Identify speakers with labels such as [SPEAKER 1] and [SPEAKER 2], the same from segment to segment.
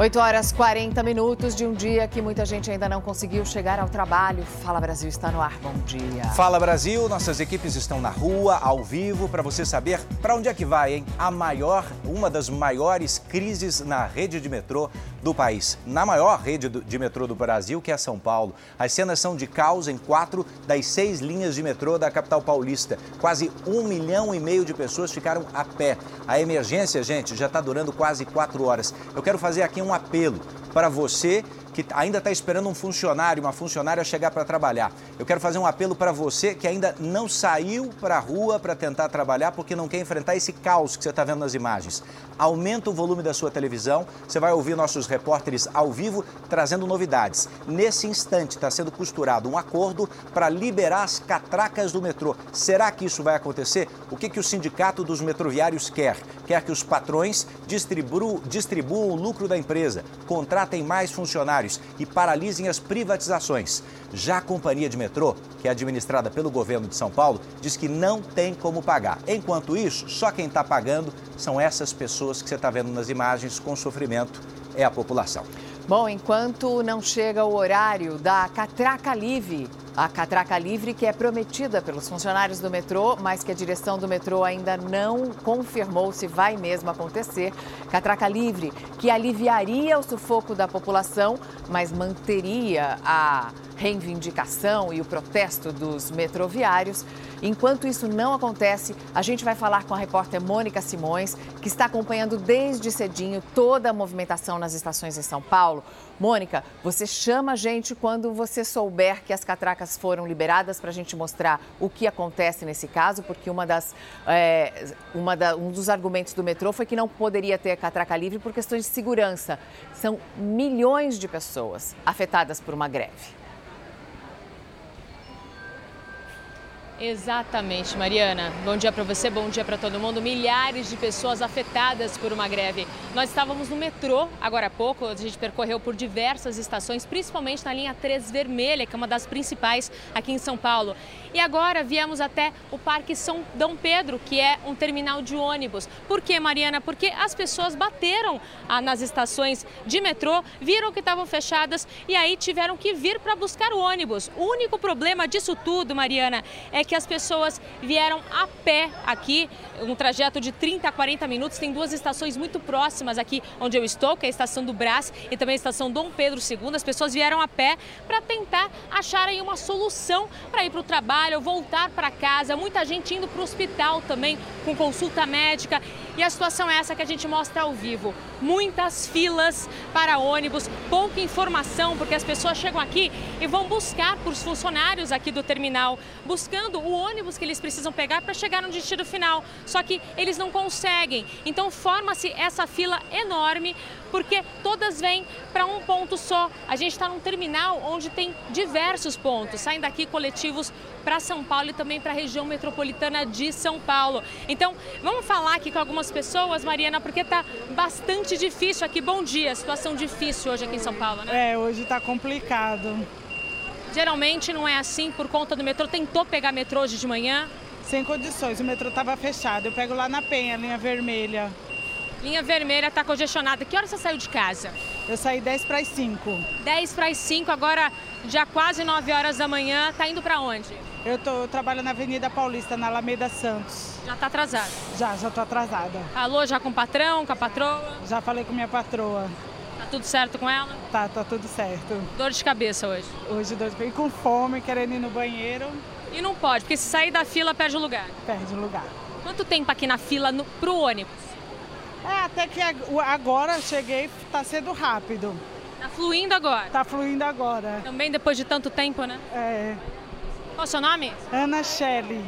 [SPEAKER 1] 8 horas 40 minutos de um dia que muita gente ainda não conseguiu chegar ao trabalho. Fala Brasil está no ar. Bom dia.
[SPEAKER 2] Fala Brasil, nossas equipes estão na rua, ao vivo, para você saber para onde é que vai, hein? A maior, uma das maiores crises na rede de metrô do país. Na maior rede de metrô do Brasil, que é São Paulo. As cenas são de caos em quatro das seis linhas de metrô da capital paulista. Quase um milhão e meio de pessoas ficaram a pé. A emergência, gente, já está durando quase quatro horas. Eu quero fazer aqui um um apelo para você que ainda está esperando um funcionário, uma funcionária chegar para trabalhar. Eu quero fazer um apelo para você que ainda não saiu para a rua para tentar trabalhar porque não quer enfrentar esse caos que você está vendo nas imagens. Aumenta o volume da sua televisão, você vai ouvir nossos repórteres ao vivo trazendo novidades. Nesse instante está sendo costurado um acordo para liberar as catracas do metrô. Será que isso vai acontecer? O que, que o sindicato dos metroviários quer? Quer que os patrões distribuam, distribuam o lucro da empresa, contratem mais funcionários e paralisem as privatizações. Já a companhia de metrô, que é administrada pelo governo de São Paulo, diz que não tem como pagar. Enquanto isso, só quem está pagando são essas pessoas que você está vendo nas imagens com sofrimento, é a população.
[SPEAKER 1] Bom, enquanto não chega o horário da catraca livre, a catraca livre que é prometida pelos funcionários do metrô, mas que a direção do metrô ainda não confirmou se vai mesmo acontecer. Catraca livre que aliviaria o sufoco da população, mas manteria a reivindicação e o protesto dos metroviários. Enquanto isso não acontece, a gente vai falar com a repórter Mônica Simões, que está acompanhando desde cedinho toda a movimentação nas estações em São Paulo. Mônica, você chama a gente quando você souber que as catracas foram liberadas para a gente mostrar o que acontece nesse caso, porque uma das, é, uma da, um dos argumentos do metrô foi que não poderia ter catraca livre por questões de segurança. São milhões de pessoas afetadas por uma greve.
[SPEAKER 3] Exatamente, Mariana. Bom dia para você, bom dia para todo mundo. Milhares de pessoas afetadas por uma greve. Nós estávamos no metrô agora há pouco, a gente percorreu por diversas estações, principalmente na linha 3 Vermelha, que é uma das principais aqui em São Paulo. E agora viemos até o Parque São Dom Pedro, que é um terminal de ônibus. Por quê, Mariana? Porque as pessoas bateram ah, nas estações de metrô, viram que estavam fechadas e aí tiveram que vir para buscar o ônibus. O único problema disso tudo, Mariana, é que as pessoas vieram a pé aqui, um trajeto de 30 a 40 minutos. Tem duas estações muito próximas aqui onde eu estou, que é a estação do Brás e também a estação Dom Pedro II. As pessoas vieram a pé para tentar achar aí uma solução para ir para o trabalho, voltar para casa. Muita gente indo para o hospital também com consulta médica. E a situação é essa que a gente mostra ao vivo. Muitas filas para ônibus, pouca informação, porque as pessoas chegam aqui e vão buscar por funcionários aqui do terminal, buscando o ônibus que eles precisam pegar para chegar no destino final. Só que eles não conseguem. Então forma-se essa fila enorme porque todas vêm para um ponto só. A gente está num terminal onde tem diversos pontos. Saem daqui coletivos para São Paulo e também para a região metropolitana de São Paulo. Então, vamos falar aqui com algumas pessoas, Mariana, porque está bastante difícil aqui. Bom dia, situação difícil hoje aqui em São Paulo,
[SPEAKER 4] né? É, hoje está complicado.
[SPEAKER 3] Geralmente não é assim por conta do metrô. Tentou pegar metrô hoje de manhã?
[SPEAKER 4] Sem condições, o metrô estava fechado. Eu pego lá na Penha, linha vermelha.
[SPEAKER 3] Linha vermelha está congestionada. Que hora você saiu de casa?
[SPEAKER 4] Eu saí 10 para as 5.
[SPEAKER 3] 10 para as 5, agora já quase 9 horas da manhã. Tá indo para onde?
[SPEAKER 4] Eu, tô, eu trabalho na Avenida Paulista, na Alameda Santos.
[SPEAKER 3] Já está atrasada?
[SPEAKER 4] Já, já tô atrasada.
[SPEAKER 3] Falou já com o patrão, com a patroa?
[SPEAKER 4] Já falei com minha patroa
[SPEAKER 3] tudo certo com ela?
[SPEAKER 4] Tá, tá tudo certo.
[SPEAKER 3] Dor de cabeça hoje?
[SPEAKER 4] Hoje dor de cabeça. E com fome, querendo ir no banheiro.
[SPEAKER 3] E não pode, porque se sair da fila perde o lugar.
[SPEAKER 4] Perde o lugar.
[SPEAKER 3] Quanto tempo aqui na fila no, pro ônibus?
[SPEAKER 4] É, até que agora cheguei, tá sendo rápido.
[SPEAKER 3] Tá fluindo agora?
[SPEAKER 4] Tá fluindo agora.
[SPEAKER 3] Também depois de tanto tempo, né?
[SPEAKER 4] É.
[SPEAKER 3] Qual o seu nome?
[SPEAKER 4] Ana Shelley.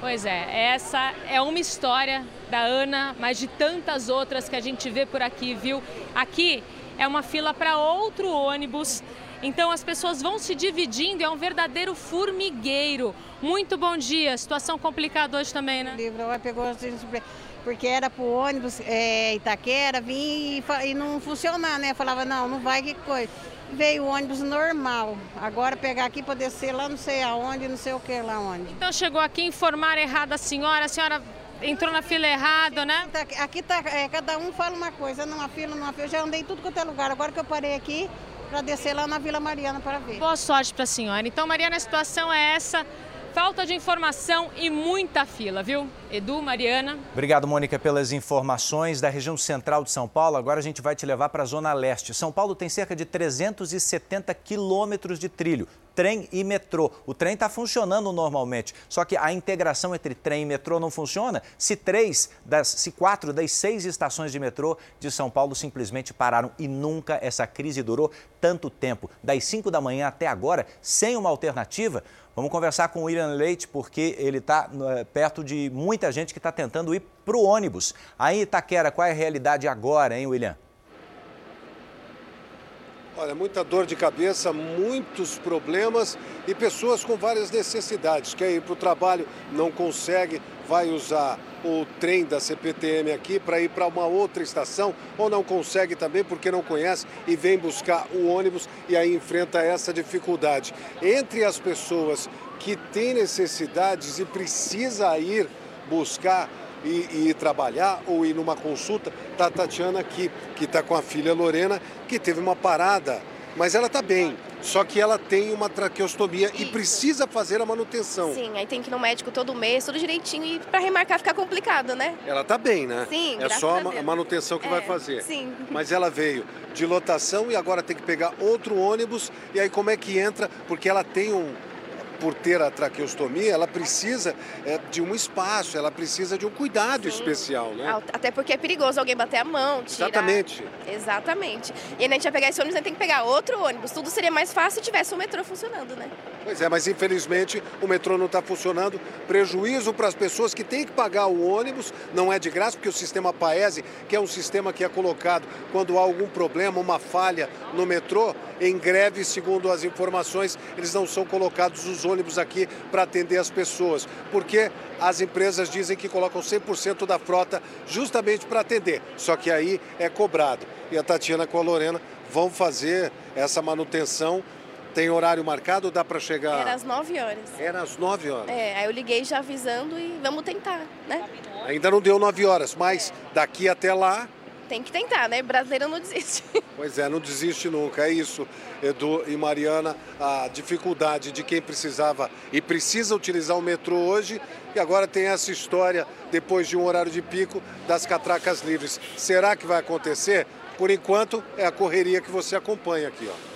[SPEAKER 3] Pois é, essa é uma história da Ana, mas de tantas outras que a gente vê por aqui, viu? Aqui é uma fila para outro ônibus. Então as pessoas vão se dividindo, é um verdadeiro formigueiro. Muito bom dia, situação complicada hoje também, né?
[SPEAKER 5] Livro pegou porque era para o ônibus é, Itaquera vir e, e não funcionar, né? Falava, não, não vai, que coisa. Veio o ônibus normal. Agora pegar aqui para descer lá não sei aonde, não sei o que lá onde.
[SPEAKER 3] Então chegou aqui informar errado a senhora, a senhora entrou na fila errado, né?
[SPEAKER 5] Tá- Aqui tá, é, cada um fala uma coisa, numa fila, numa fila. Eu já andei tudo quanto é lugar. Agora que eu parei aqui para descer lá na Vila Mariana para ver.
[SPEAKER 3] Boa sorte para a senhora. Então, Mariana, a situação é essa. Falta de informação e muita fila, viu? Edu, Mariana.
[SPEAKER 2] Obrigado, Mônica, pelas informações da região central de São Paulo. Agora a gente vai te levar para a Zona Leste. São Paulo tem cerca de 370 quilômetros de trilho, trem e metrô. O trem está funcionando normalmente, só que a integração entre trem e metrô não funciona se três das, se quatro das seis estações de metrô de São Paulo simplesmente pararam e nunca essa crise durou tanto tempo. Das 5 da manhã até agora, sem uma alternativa. Vamos conversar com o William Leite, porque ele está perto de muita gente que está tentando ir para o ônibus. Aí, Itaquera, qual é a realidade agora, hein, William?
[SPEAKER 6] Olha, muita dor de cabeça, muitos problemas e pessoas com várias necessidades. Quer ir para o trabalho, não consegue, vai usar o trem da CPTM aqui para ir para uma outra estação ou não consegue também porque não conhece e vem buscar o ônibus e aí enfrenta essa dificuldade. Entre as pessoas que têm necessidades e precisa ir buscar e, e, trabalhar ou ir numa consulta, tá a Tatiana aqui, que está com a filha Lorena, que teve uma parada, mas ela está bem. Só que ela tem uma traqueostomia e precisa fazer a manutenção.
[SPEAKER 7] Sim, aí tem que ir no médico todo mês, tudo direitinho, e para remarcar fica complicado, né?
[SPEAKER 6] Ela está bem, né?
[SPEAKER 7] Sim,
[SPEAKER 6] É só a manutenção que
[SPEAKER 7] é,
[SPEAKER 6] vai fazer.
[SPEAKER 7] Sim.
[SPEAKER 6] Mas ela veio de lotação e agora tem que pegar outro ônibus. E aí como é que entra? Porque ela tem um, por ter a traqueostomia, ela precisa é, de um espaço, ela precisa de um cuidado
[SPEAKER 7] Sim.
[SPEAKER 6] especial, né?
[SPEAKER 7] Até porque é perigoso alguém bater a mão, tirar...
[SPEAKER 6] Exatamente.
[SPEAKER 7] Exatamente. E a gente vai pegar esse ônibus, a gente tem que pegar outro ônibus. Tudo seria mais fácil se tivesse o metrô funcionando, né?
[SPEAKER 6] Pois é, mas infelizmente o metrô não está funcionando. Prejuízo para as pessoas que têm que pagar o ônibus, não é de graça, porque o sistema Paese, que é um sistema que é colocado quando há algum problema, uma falha no metrô, em greve, segundo as informações, eles não são colocados os ônibus aqui para atender as pessoas, porque as empresas dizem que colocam 100% da frota justamente para atender, só que aí é cobrado. E a Tatiana com a Lorena vão fazer essa manutenção. Tem horário marcado ou dá para chegar?
[SPEAKER 7] Era às 9 horas.
[SPEAKER 6] Era às 9 horas.
[SPEAKER 7] É, aí eu liguei já avisando e vamos tentar, né?
[SPEAKER 6] Ainda não deu 9 horas, mas daqui até lá
[SPEAKER 7] tem que tentar, né? Brasileiro não desiste.
[SPEAKER 6] Pois é, não desiste nunca. É isso, Edu e Mariana, a dificuldade de quem precisava e precisa utilizar o metrô hoje. E agora tem essa história, depois de um horário de pico, das catracas livres. Será que vai acontecer? Por enquanto, é a correria que você acompanha aqui, ó.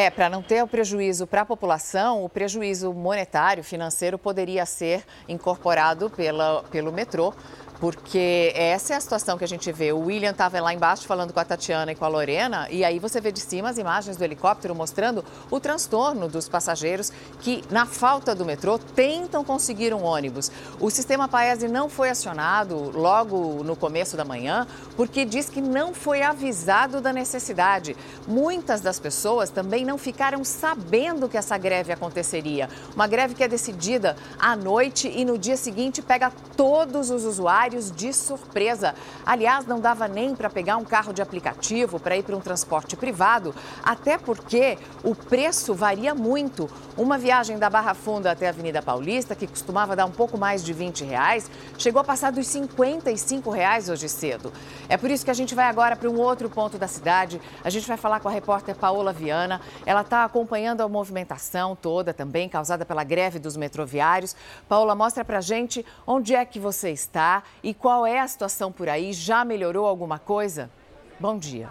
[SPEAKER 1] É, para não ter o prejuízo para a população, o prejuízo monetário, financeiro, poderia ser incorporado pela, pelo metrô porque essa é a situação que a gente vê. O William estava lá embaixo falando com a Tatiana e com a Lorena, e aí você vê de cima as imagens do helicóptero mostrando o transtorno dos passageiros que, na falta do metrô, tentam conseguir um ônibus. O sistema Paese não foi acionado logo no começo da manhã, porque diz que não foi avisado da necessidade. Muitas das pessoas também não ficaram sabendo que essa greve aconteceria. Uma greve que é decidida à noite e no dia seguinte pega todos os usuários de surpresa. Aliás, não dava nem para pegar um carro de aplicativo para ir para um transporte privado, até porque o preço varia muito. Uma viagem da Barra Funda até a Avenida Paulista, que costumava dar um pouco mais de 20 reais, chegou a passar dos 55 reais hoje cedo. É por isso que a gente vai agora para um outro ponto da cidade. A gente vai falar com a repórter Paola Viana. Ela está acompanhando a movimentação toda também, causada pela greve dos metroviários. Paola, mostra para gente onde é que você está e qual é a situação por aí? Já melhorou alguma coisa? Bom dia.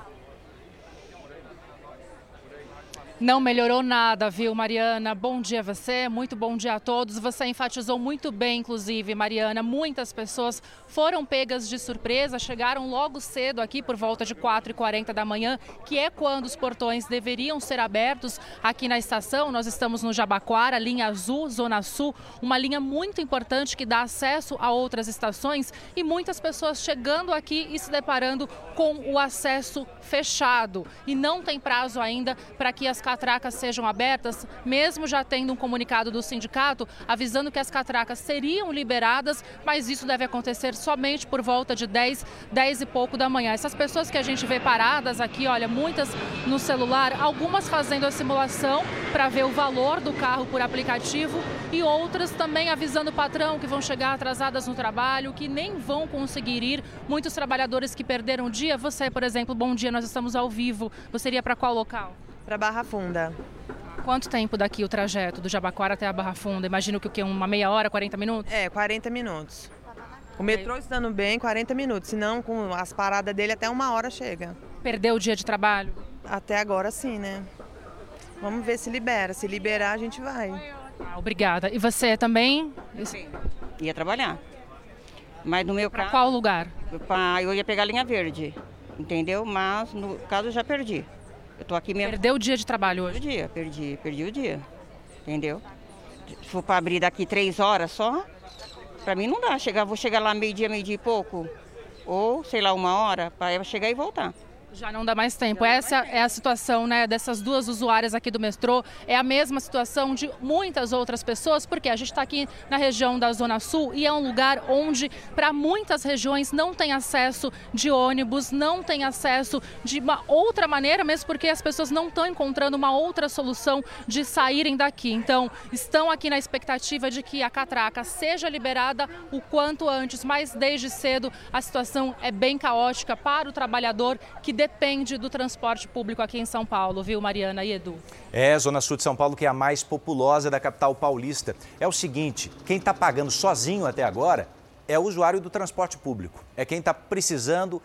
[SPEAKER 8] Não melhorou nada, viu, Mariana? Bom dia a você, muito bom dia a todos. Você enfatizou muito bem, inclusive, Mariana. Muitas pessoas foram pegas de surpresa, chegaram logo cedo aqui por volta de 4h40 da manhã, que é quando os portões deveriam ser abertos aqui na estação. Nós estamos no Jabaquara, linha azul, Zona Sul, uma linha muito importante que dá acesso a outras estações e muitas pessoas chegando aqui e se deparando com o acesso fechado. E não tem prazo ainda para que as catracas sejam abertas, mesmo já tendo um comunicado do sindicato avisando que as catracas seriam liberadas, mas isso deve acontecer somente por volta de 10, 10 e pouco da manhã. Essas pessoas que a gente vê paradas aqui, olha, muitas no celular, algumas fazendo a simulação para ver o valor do carro por aplicativo e outras também avisando o patrão que vão chegar atrasadas no trabalho, que nem vão conseguir ir. Muitos trabalhadores que perderam o dia. Você, por exemplo, bom dia, nós estamos ao vivo. Você iria para qual local?
[SPEAKER 9] Para Barra Funda.
[SPEAKER 8] Quanto tempo daqui o trajeto do Jabaquara até a Barra Funda? Imagino que o que uma meia hora, 40 minutos?
[SPEAKER 9] É, 40 minutos. O metrô estando bem, 40 minutos. Senão, com as paradas dele, até uma hora chega.
[SPEAKER 8] Perdeu o dia de trabalho?
[SPEAKER 9] Até agora sim, né? Vamos ver se libera. Se liberar, a gente vai.
[SPEAKER 8] Ah, obrigada. E você também?
[SPEAKER 10] Sim. Ia trabalhar. Mas no meu
[SPEAKER 8] caso. qual lugar?
[SPEAKER 10] Eu ia pegar a linha verde, entendeu? Mas no caso eu já perdi. Eu tô aqui mesmo.
[SPEAKER 8] Perdeu o dia de trabalho hoje?
[SPEAKER 10] Perdi o dia, perdi, perdi o dia. Entendeu? Se for para abrir daqui três horas só, para mim não dá. Chegar, vou chegar lá meio-dia, meio-dia e pouco. Ou, sei lá, uma hora, para chegar e voltar.
[SPEAKER 8] Já não dá mais tempo. Essa é a situação né, dessas duas usuárias aqui do metrô. É a mesma situação de muitas outras pessoas, porque a gente está aqui na região da Zona Sul e é um lugar onde, para muitas regiões, não tem acesso de ônibus, não tem acesso de uma outra maneira, mesmo porque as pessoas não estão encontrando uma outra solução de saírem daqui. Então, estão aqui na expectativa de que a catraca seja liberada o quanto antes, mas desde cedo a situação é bem caótica para o trabalhador que depende do transporte público aqui em São Paulo, viu, Mariana e Edu?
[SPEAKER 2] É, Zona Sul de São Paulo, que é a mais populosa da capital paulista. É o seguinte: quem está pagando sozinho até agora é o usuário do transporte público. É quem está precisando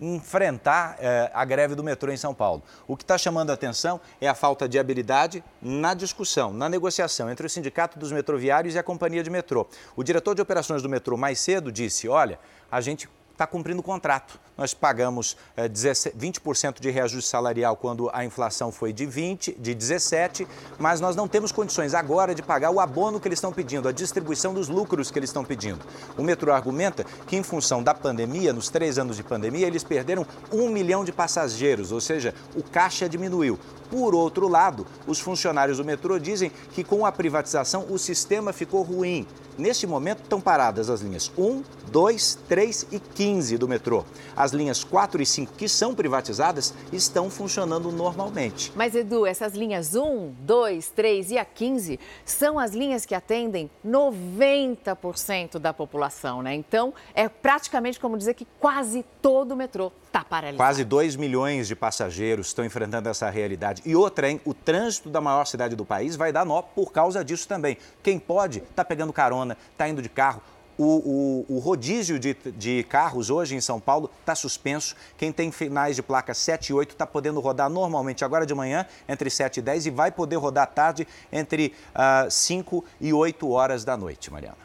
[SPEAKER 2] enfrentar é, a greve do metrô em São Paulo. O que está chamando a atenção é a falta de habilidade na discussão, na negociação entre o Sindicato dos Metroviários e a Companhia de Metrô. O diretor de operações do metrô mais cedo disse: olha, a gente está cumprindo o contrato. Nós pagamos é, 20% de reajuste salarial quando a inflação foi de 20, de 17, mas nós não temos condições agora de pagar o abono que eles estão pedindo, a distribuição dos lucros que eles estão pedindo. O metrô argumenta que, em função da pandemia, nos três anos de pandemia, eles perderam um milhão de passageiros, ou seja, o caixa diminuiu. Por outro lado, os funcionários do metrô dizem que com a privatização o sistema ficou ruim. Neste momento estão paradas as linhas 1, 2, 3 e 15 do metrô. As linhas 4 e 5, que são privatizadas, estão funcionando normalmente.
[SPEAKER 1] Mas, Edu, essas linhas 1, 2, 3 e a 15 são as linhas que atendem 90% da população, né? Então, é praticamente como dizer que quase todo o metrô está paralisado.
[SPEAKER 2] Quase 2 milhões de passageiros estão enfrentando essa realidade. E outra, hein? O trânsito da maior cidade do país vai dar nó por causa disso também. Quem pode está pegando carona, está indo de carro. O, o, o, rodízio de, de, carros hoje em São Paulo está suspenso. Quem tem finais de placa 7 e 8 está podendo rodar normalmente agora de manhã, entre 7 e 10, e vai poder rodar tarde entre uh, ah, 5 e 8 horas da noite, Mariana.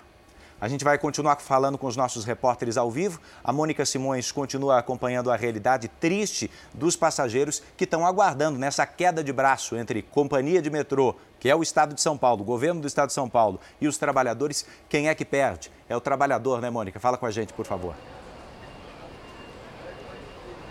[SPEAKER 2] A gente vai continuar falando com os nossos repórteres ao vivo. A Mônica Simões continua acompanhando a realidade triste dos passageiros que estão aguardando nessa queda de braço entre companhia de metrô, que é o Estado de São Paulo, o governo do Estado de São Paulo, e os trabalhadores. Quem é que perde? É o trabalhador, né, Mônica? Fala com a gente, por favor.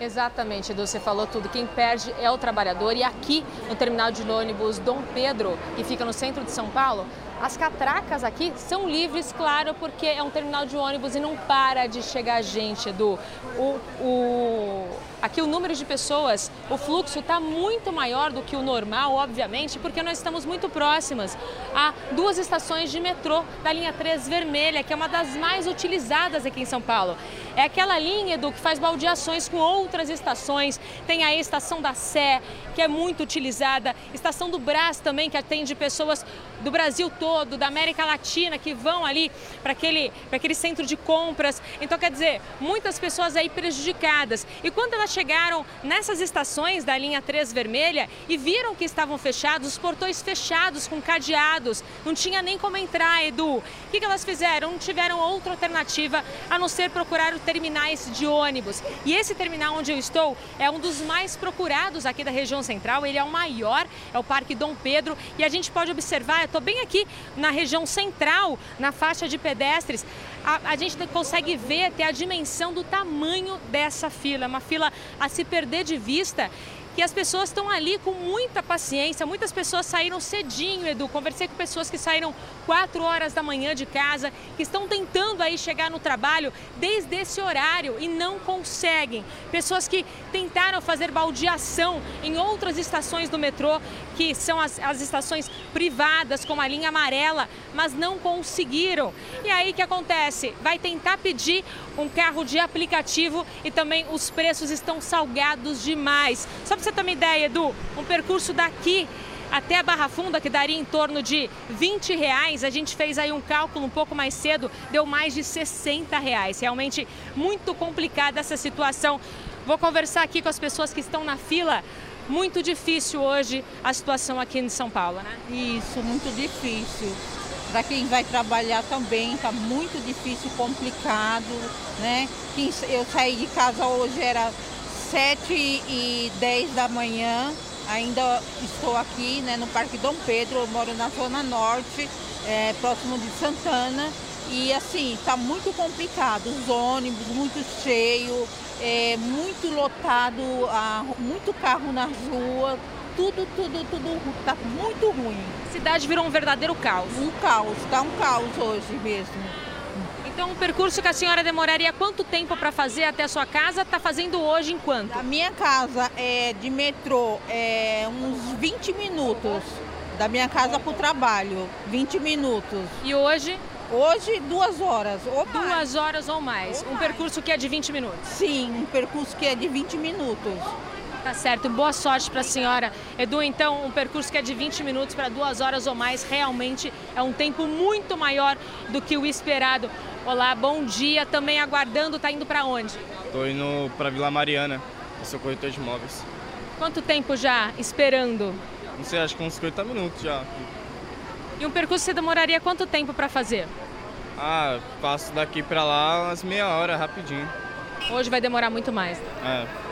[SPEAKER 3] Exatamente, Edu, você falou tudo. Quem perde é o trabalhador. E aqui no terminal de ônibus Dom Pedro, que fica no centro de São Paulo, as catracas aqui são livres, claro, porque é um terminal de ônibus e não para de chegar gente, Edu. O, o, aqui o número de pessoas, o fluxo está muito maior do que o normal, obviamente, porque nós estamos muito próximas a duas estações de metrô da linha 3 vermelha, que é uma das mais utilizadas aqui em São Paulo. É aquela linha, Edu, que faz baldeações com outras estações. Tem a estação da Sé, que é muito utilizada, estação do Brás também, que atende pessoas do Brasil todo, da América Latina, que vão ali para aquele, aquele centro de compras. Então, quer dizer, muitas pessoas aí prejudicadas. E quando elas chegaram nessas estações da linha 3 vermelha e viram que estavam fechados, os portões fechados com cadeados, não tinha nem como entrar, Edu. O que, que elas fizeram? Não tiveram outra alternativa a não ser procurar o terminais de ônibus. E esse terminal onde eu estou é um dos mais procurados aqui da região central. Ele é o maior, é o Parque Dom Pedro. E a gente pode observar, eu estou bem aqui na região central, na faixa de pedestres. A, a gente consegue ver até a dimensão do tamanho dessa fila. Uma fila a se perder de vista E as pessoas estão ali com muita paciência. Muitas pessoas saíram cedinho, Edu. Conversei com pessoas que saíram 4 horas da manhã de casa, que estão tentando aí chegar no trabalho desde esse horário e não conseguem. Pessoas que tentaram fazer baldeação em outras estações do metrô, que são as, as estações privadas, como a linha amarela, mas não conseguiram. E aí o que acontece? Vai tentar pedir um carro de aplicativo e também os preços estão salgados demais. Só para você ter uma ideia, Edu, um percurso daqui até a Barra Funda, que daria em torno de 20 reais, a gente fez aí um cálculo um pouco mais cedo, deu mais de 60 reais. Realmente muito complicada essa situação. Vou conversar aqui com as pessoas que estão na fila. Muito difícil hoje a situação aqui em São Paulo, né?
[SPEAKER 11] Isso, muito difícil. Para quem vai trabalhar também está muito difícil, complicado, né? Eu saí de casa hoje era 7 e 10 da manhã, ainda estou aqui né, no Parque Dom Pedro, eu moro na Zona Norte, é, próximo de Santana. E assim, está muito complicado, os ônibus muito cheio, é, muito lotado, muito carro nas ruas, tudo, tudo, tudo está muito ruim.
[SPEAKER 3] A cidade virou um verdadeiro caos.
[SPEAKER 11] Um caos, está um caos hoje mesmo.
[SPEAKER 3] Então, um percurso que a senhora demoraria quanto tempo para fazer até a sua casa, está fazendo hoje em quanto?
[SPEAKER 11] A minha casa é de metrô é uns 20 minutos. Da minha casa para o trabalho, 20 minutos.
[SPEAKER 3] E hoje?
[SPEAKER 11] Hoje, duas horas ou mais.
[SPEAKER 3] Duas horas ou mais. Ou um mais. percurso que é de 20 minutos?
[SPEAKER 11] Sim, um percurso que é de 20 minutos.
[SPEAKER 3] Tá certo, boa sorte para a senhora. Edu, então, um percurso que é de 20 minutos para duas horas ou mais, realmente é um tempo muito maior do que o esperado. Olá, bom dia. Também aguardando, tá indo para onde?
[SPEAKER 12] Tô indo para Vila Mariana, eu sou corretor de imóveis.
[SPEAKER 3] Quanto tempo já esperando?
[SPEAKER 12] Não sei, acho que uns 50 minutos já.
[SPEAKER 3] E um percurso você demoraria quanto tempo para fazer?
[SPEAKER 12] Ah, passo daqui para lá umas meia hora, rapidinho.
[SPEAKER 3] Hoje vai demorar muito mais.
[SPEAKER 12] É.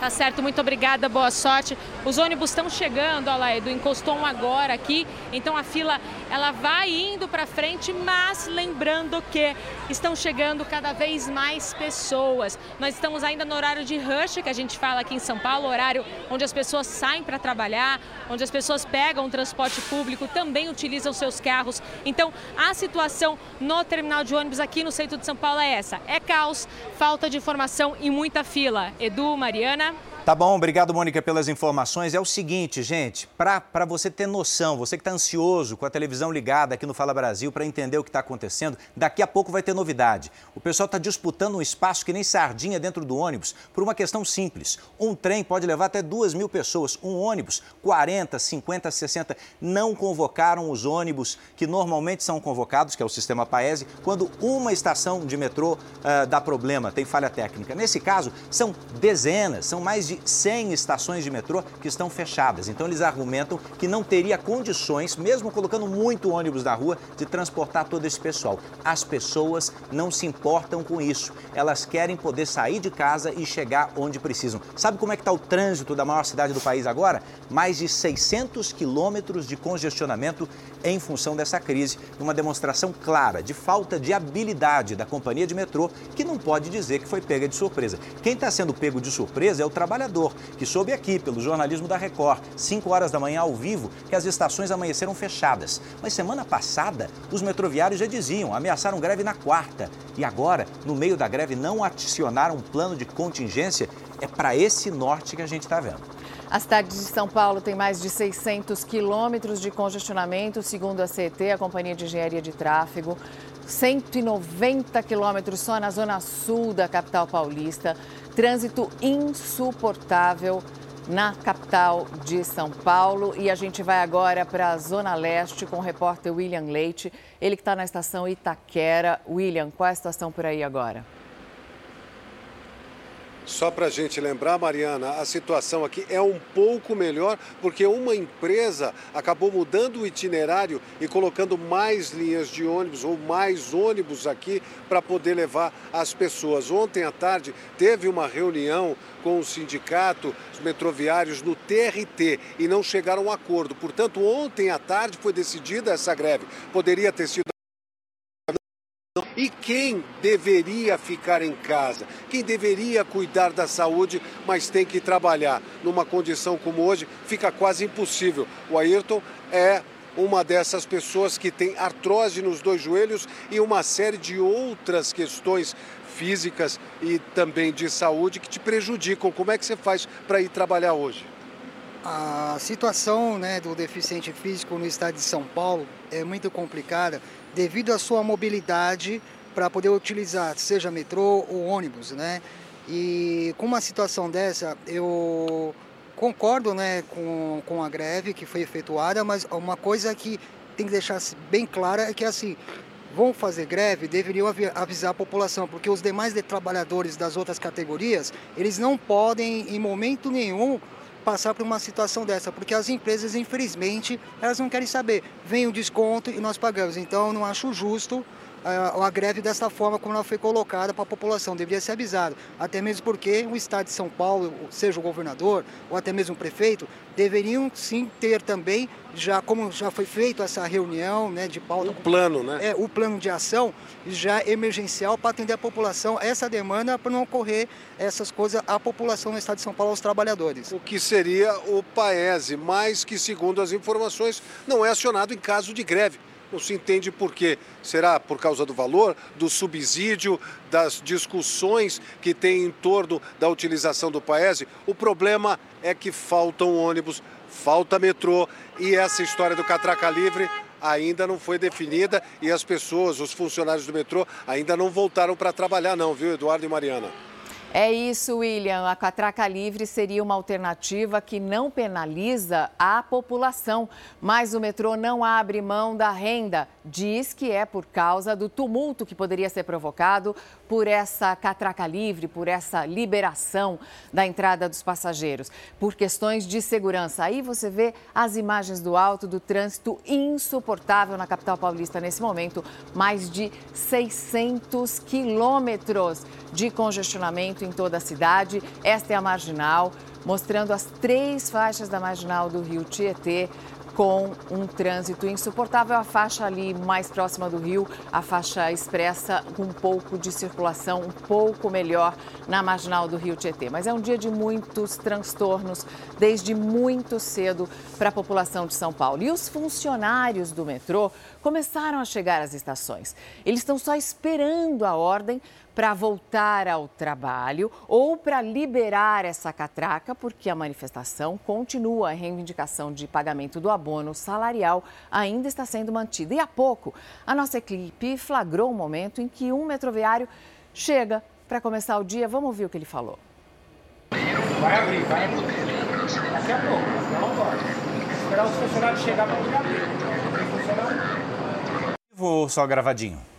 [SPEAKER 3] Tá certo, muito obrigada, boa sorte. Os ônibus estão chegando, olha lá, Edu, encostou um agora aqui, então a fila ela vai indo para frente, mas lembrando que estão chegando cada vez mais pessoas. Nós estamos ainda no horário de rush, que a gente fala aqui em São Paulo, horário onde as pessoas saem para trabalhar, onde as pessoas pegam o transporte público, também utilizam seus carros. Então, a situação no terminal de ônibus aqui no centro de São Paulo é essa: é caos, falta de informação e muita fila. Edu, Mariana.
[SPEAKER 2] Tá bom, obrigado, Mônica, pelas informações. É o seguinte, gente, para você ter noção, você que está ansioso com a televisão ligada aqui no Fala Brasil para entender o que está acontecendo, daqui a pouco vai ter novidade. O pessoal está disputando um espaço que nem sardinha dentro do ônibus por uma questão simples. Um trem pode levar até duas mil pessoas, um ônibus, 40, 50, 60. Não convocaram os ônibus que normalmente são convocados, que é o sistema Paese, quando uma estação de metrô uh, dá problema, tem falha técnica. Nesse caso, são dezenas, são mais de 100 estações de metrô que estão fechadas. Então eles argumentam que não teria condições, mesmo colocando muito ônibus na rua, de transportar todo esse pessoal. As pessoas não se importam com isso. Elas querem poder sair de casa e chegar onde precisam. Sabe como é que está o trânsito da maior cidade do país agora? Mais de 600 quilômetros de congestionamento em função dessa crise. Uma demonstração clara de falta de habilidade da companhia de metrô, que não pode dizer que foi pega de surpresa. Quem está sendo pego de surpresa é o trabalhador trabalhador, que soube aqui, pelo jornalismo da Record, 5 horas da manhã ao vivo, que as estações amanheceram fechadas. Mas semana passada, os metroviários já diziam, ameaçaram greve na quarta. E agora, no meio da greve, não adicionaram um plano de contingência. É para esse norte que a gente está vendo.
[SPEAKER 1] A cidade de São Paulo tem mais de 600 quilômetros de congestionamento, segundo a CET, a Companhia de Engenharia de Tráfego. 190 quilômetros só na zona sul da capital paulista. Trânsito insuportável na capital de São Paulo. E a gente vai agora para a Zona Leste com o repórter William Leite. Ele que está na estação Itaquera. William, qual é a situação por aí agora?
[SPEAKER 6] Só para a gente lembrar, Mariana, a situação aqui é um pouco melhor porque uma empresa acabou mudando o itinerário e colocando mais linhas de ônibus ou mais ônibus aqui para poder levar as pessoas. Ontem à tarde teve uma reunião com o sindicato, os metroviários no TRT e não chegaram a um acordo. Portanto, ontem à tarde foi decidida essa greve. Poderia ter sido E quem deveria ficar em casa? Quem deveria cuidar da saúde, mas tem que trabalhar numa condição como hoje, fica quase impossível. O Ayrton é uma dessas pessoas que tem artrose nos dois joelhos e uma série de outras questões físicas e também de saúde que te prejudicam. Como é que você faz para ir trabalhar hoje?
[SPEAKER 13] A situação né, do deficiente físico no estado de São Paulo é muito complicada devido à sua mobilidade para poder utilizar, seja metrô ou ônibus, né? E com uma situação dessa, eu concordo né, com, com a greve que foi efetuada, mas uma coisa que tem que deixar bem clara é que assim, vão fazer greve, deveriam avisar a população, porque os demais trabalhadores das outras categorias, eles não podem em momento nenhum passar por uma situação dessa, porque as empresas, infelizmente, elas não querem saber. Vem o desconto e nós pagamos. Então, não acho justo a, a greve dessa forma como ela foi colocada para a população, deveria ser avisado. Até mesmo porque o Estado de São Paulo, seja o governador ou até mesmo o prefeito, deveriam sim ter também, já como já foi feito essa reunião né, de pauta.
[SPEAKER 6] O plano, né?
[SPEAKER 13] É, o plano de ação já emergencial para atender a população, essa demanda para não ocorrer essas coisas à população no Estado de São Paulo, aos trabalhadores.
[SPEAKER 6] O que seria o Paese, mas que, segundo as informações, não é acionado em caso de greve. Não se entende por quê. Será por causa do valor, do subsídio, das discussões que tem em torno da utilização do Paese? O problema é que faltam ônibus, falta metrô e essa história do catraca livre ainda não foi definida e as pessoas, os funcionários do metrô, ainda não voltaram para trabalhar, não, viu, Eduardo e Mariana?
[SPEAKER 1] É isso, William. A catraca livre seria uma alternativa que não penaliza a população, mas o metrô não abre mão da renda. Diz que é por causa do tumulto que poderia ser provocado por essa catraca livre, por essa liberação da entrada dos passageiros, por questões de segurança. Aí você vê as imagens do alto do trânsito insuportável na capital paulista nesse momento, mais de 600 quilômetros de congestionamento em toda a cidade. Esta é a marginal, mostrando as três faixas da marginal do Rio Tietê com um trânsito insuportável. A faixa ali mais próxima do Rio, a faixa expressa com um pouco de circulação um pouco melhor na marginal do Rio Tietê. Mas é um dia de muitos transtornos desde muito cedo para a população de São Paulo. E os funcionários do metrô começaram a chegar às estações. Eles estão só esperando a ordem para voltar ao trabalho ou para liberar essa catraca, porque a manifestação continua. A reivindicação de pagamento do abono salarial ainda está sendo mantida. E há pouco, a nossa equipe flagrou um momento em que um metroviário chega para começar o dia. Vamos ouvir o que ele falou.
[SPEAKER 14] Vai abrir, vai abrir. Daqui a pouco, não agora. Esperar os funcionários chegarem para abrir.
[SPEAKER 2] Vou só gravadinho.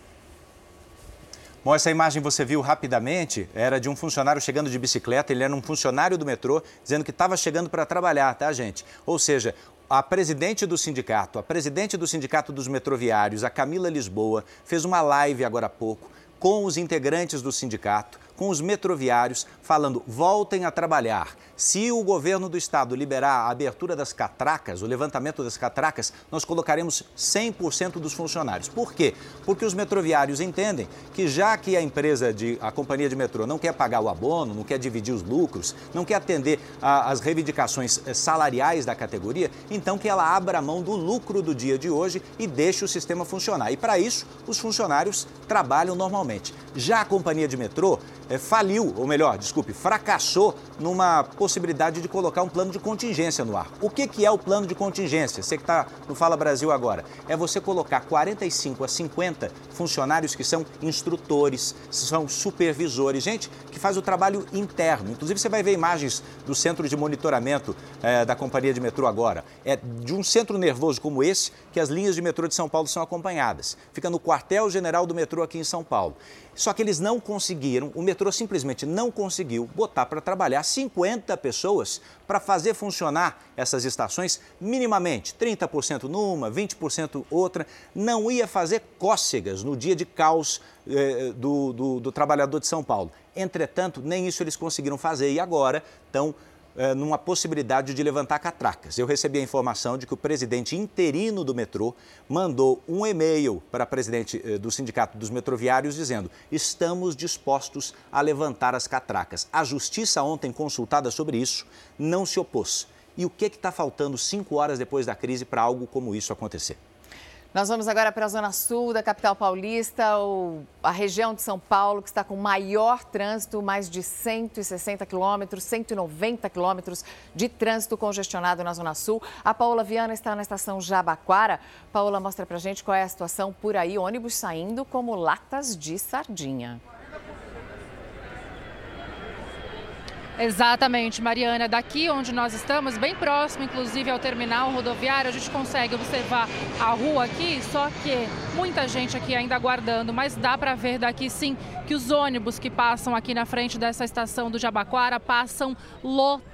[SPEAKER 2] Bom, essa imagem você viu rapidamente, era de um funcionário chegando de bicicleta, ele era um funcionário do metrô, dizendo que estava chegando para trabalhar, tá, gente? Ou seja, a presidente do sindicato, a presidente do sindicato dos metroviários, a Camila Lisboa, fez uma live agora há pouco com os integrantes do sindicato, com os metroviários, falando: voltem a trabalhar. Se o governo do estado liberar a abertura das catracas, o levantamento das catracas, nós colocaremos 100% dos funcionários. Por quê? Porque os metroviários entendem que já que a empresa de a companhia de metrô não quer pagar o abono, não quer dividir os lucros, não quer atender às reivindicações eh, salariais da categoria, então que ela abra a mão do lucro do dia de hoje e deixe o sistema funcionar. E para isso, os funcionários trabalham normalmente. Já a companhia de metrô faliu, ou melhor, desculpe, fracassou numa possibilidade de colocar um plano de contingência no ar. O que, que é o plano de contingência? Você que está no Fala Brasil agora. É você colocar 45 a 50 funcionários que são instrutores, são supervisores, gente que faz o trabalho interno. Inclusive, você vai ver imagens do centro de monitoramento é, da companhia de metrô agora. É de um centro nervoso como esse que as linhas de metrô de São Paulo são acompanhadas. Fica no quartel-general do metrô aqui em São Paulo. Só que eles não conseguiram, o metrô simplesmente não conseguiu botar para trabalhar 50 pessoas para fazer funcionar essas estações minimamente, 30% numa, 20% outra. Não ia fazer cócegas no dia de caos eh, do, do, do trabalhador de São Paulo. Entretanto, nem isso eles conseguiram fazer e agora estão eh, numa possibilidade de levantar catracas. Eu recebi a informação de que o presidente interino do metrô mandou um e-mail para a presidente eh, do Sindicato dos Metroviários dizendo: estamos dispostos a levantar as catracas. A justiça, ontem consultada sobre isso, não se opôs. E o que está faltando cinco horas depois da crise para algo como isso acontecer?
[SPEAKER 1] Nós vamos agora para a zona sul da capital paulista, a região de São Paulo, que está com maior trânsito, mais de 160 quilômetros, 190 quilômetros de trânsito congestionado na zona sul. A Paola Viana está na estação Jabaquara. Paola, mostra para gente qual é a situação por aí, ônibus saindo como latas de sardinha.
[SPEAKER 8] Exatamente, Mariana. Daqui onde nós estamos, bem próximo, inclusive, ao terminal rodoviário, a gente consegue observar a rua aqui, só que muita gente aqui ainda aguardando, mas dá para ver daqui sim que os ônibus que passam aqui na frente dessa estação do Jabaquara passam lotados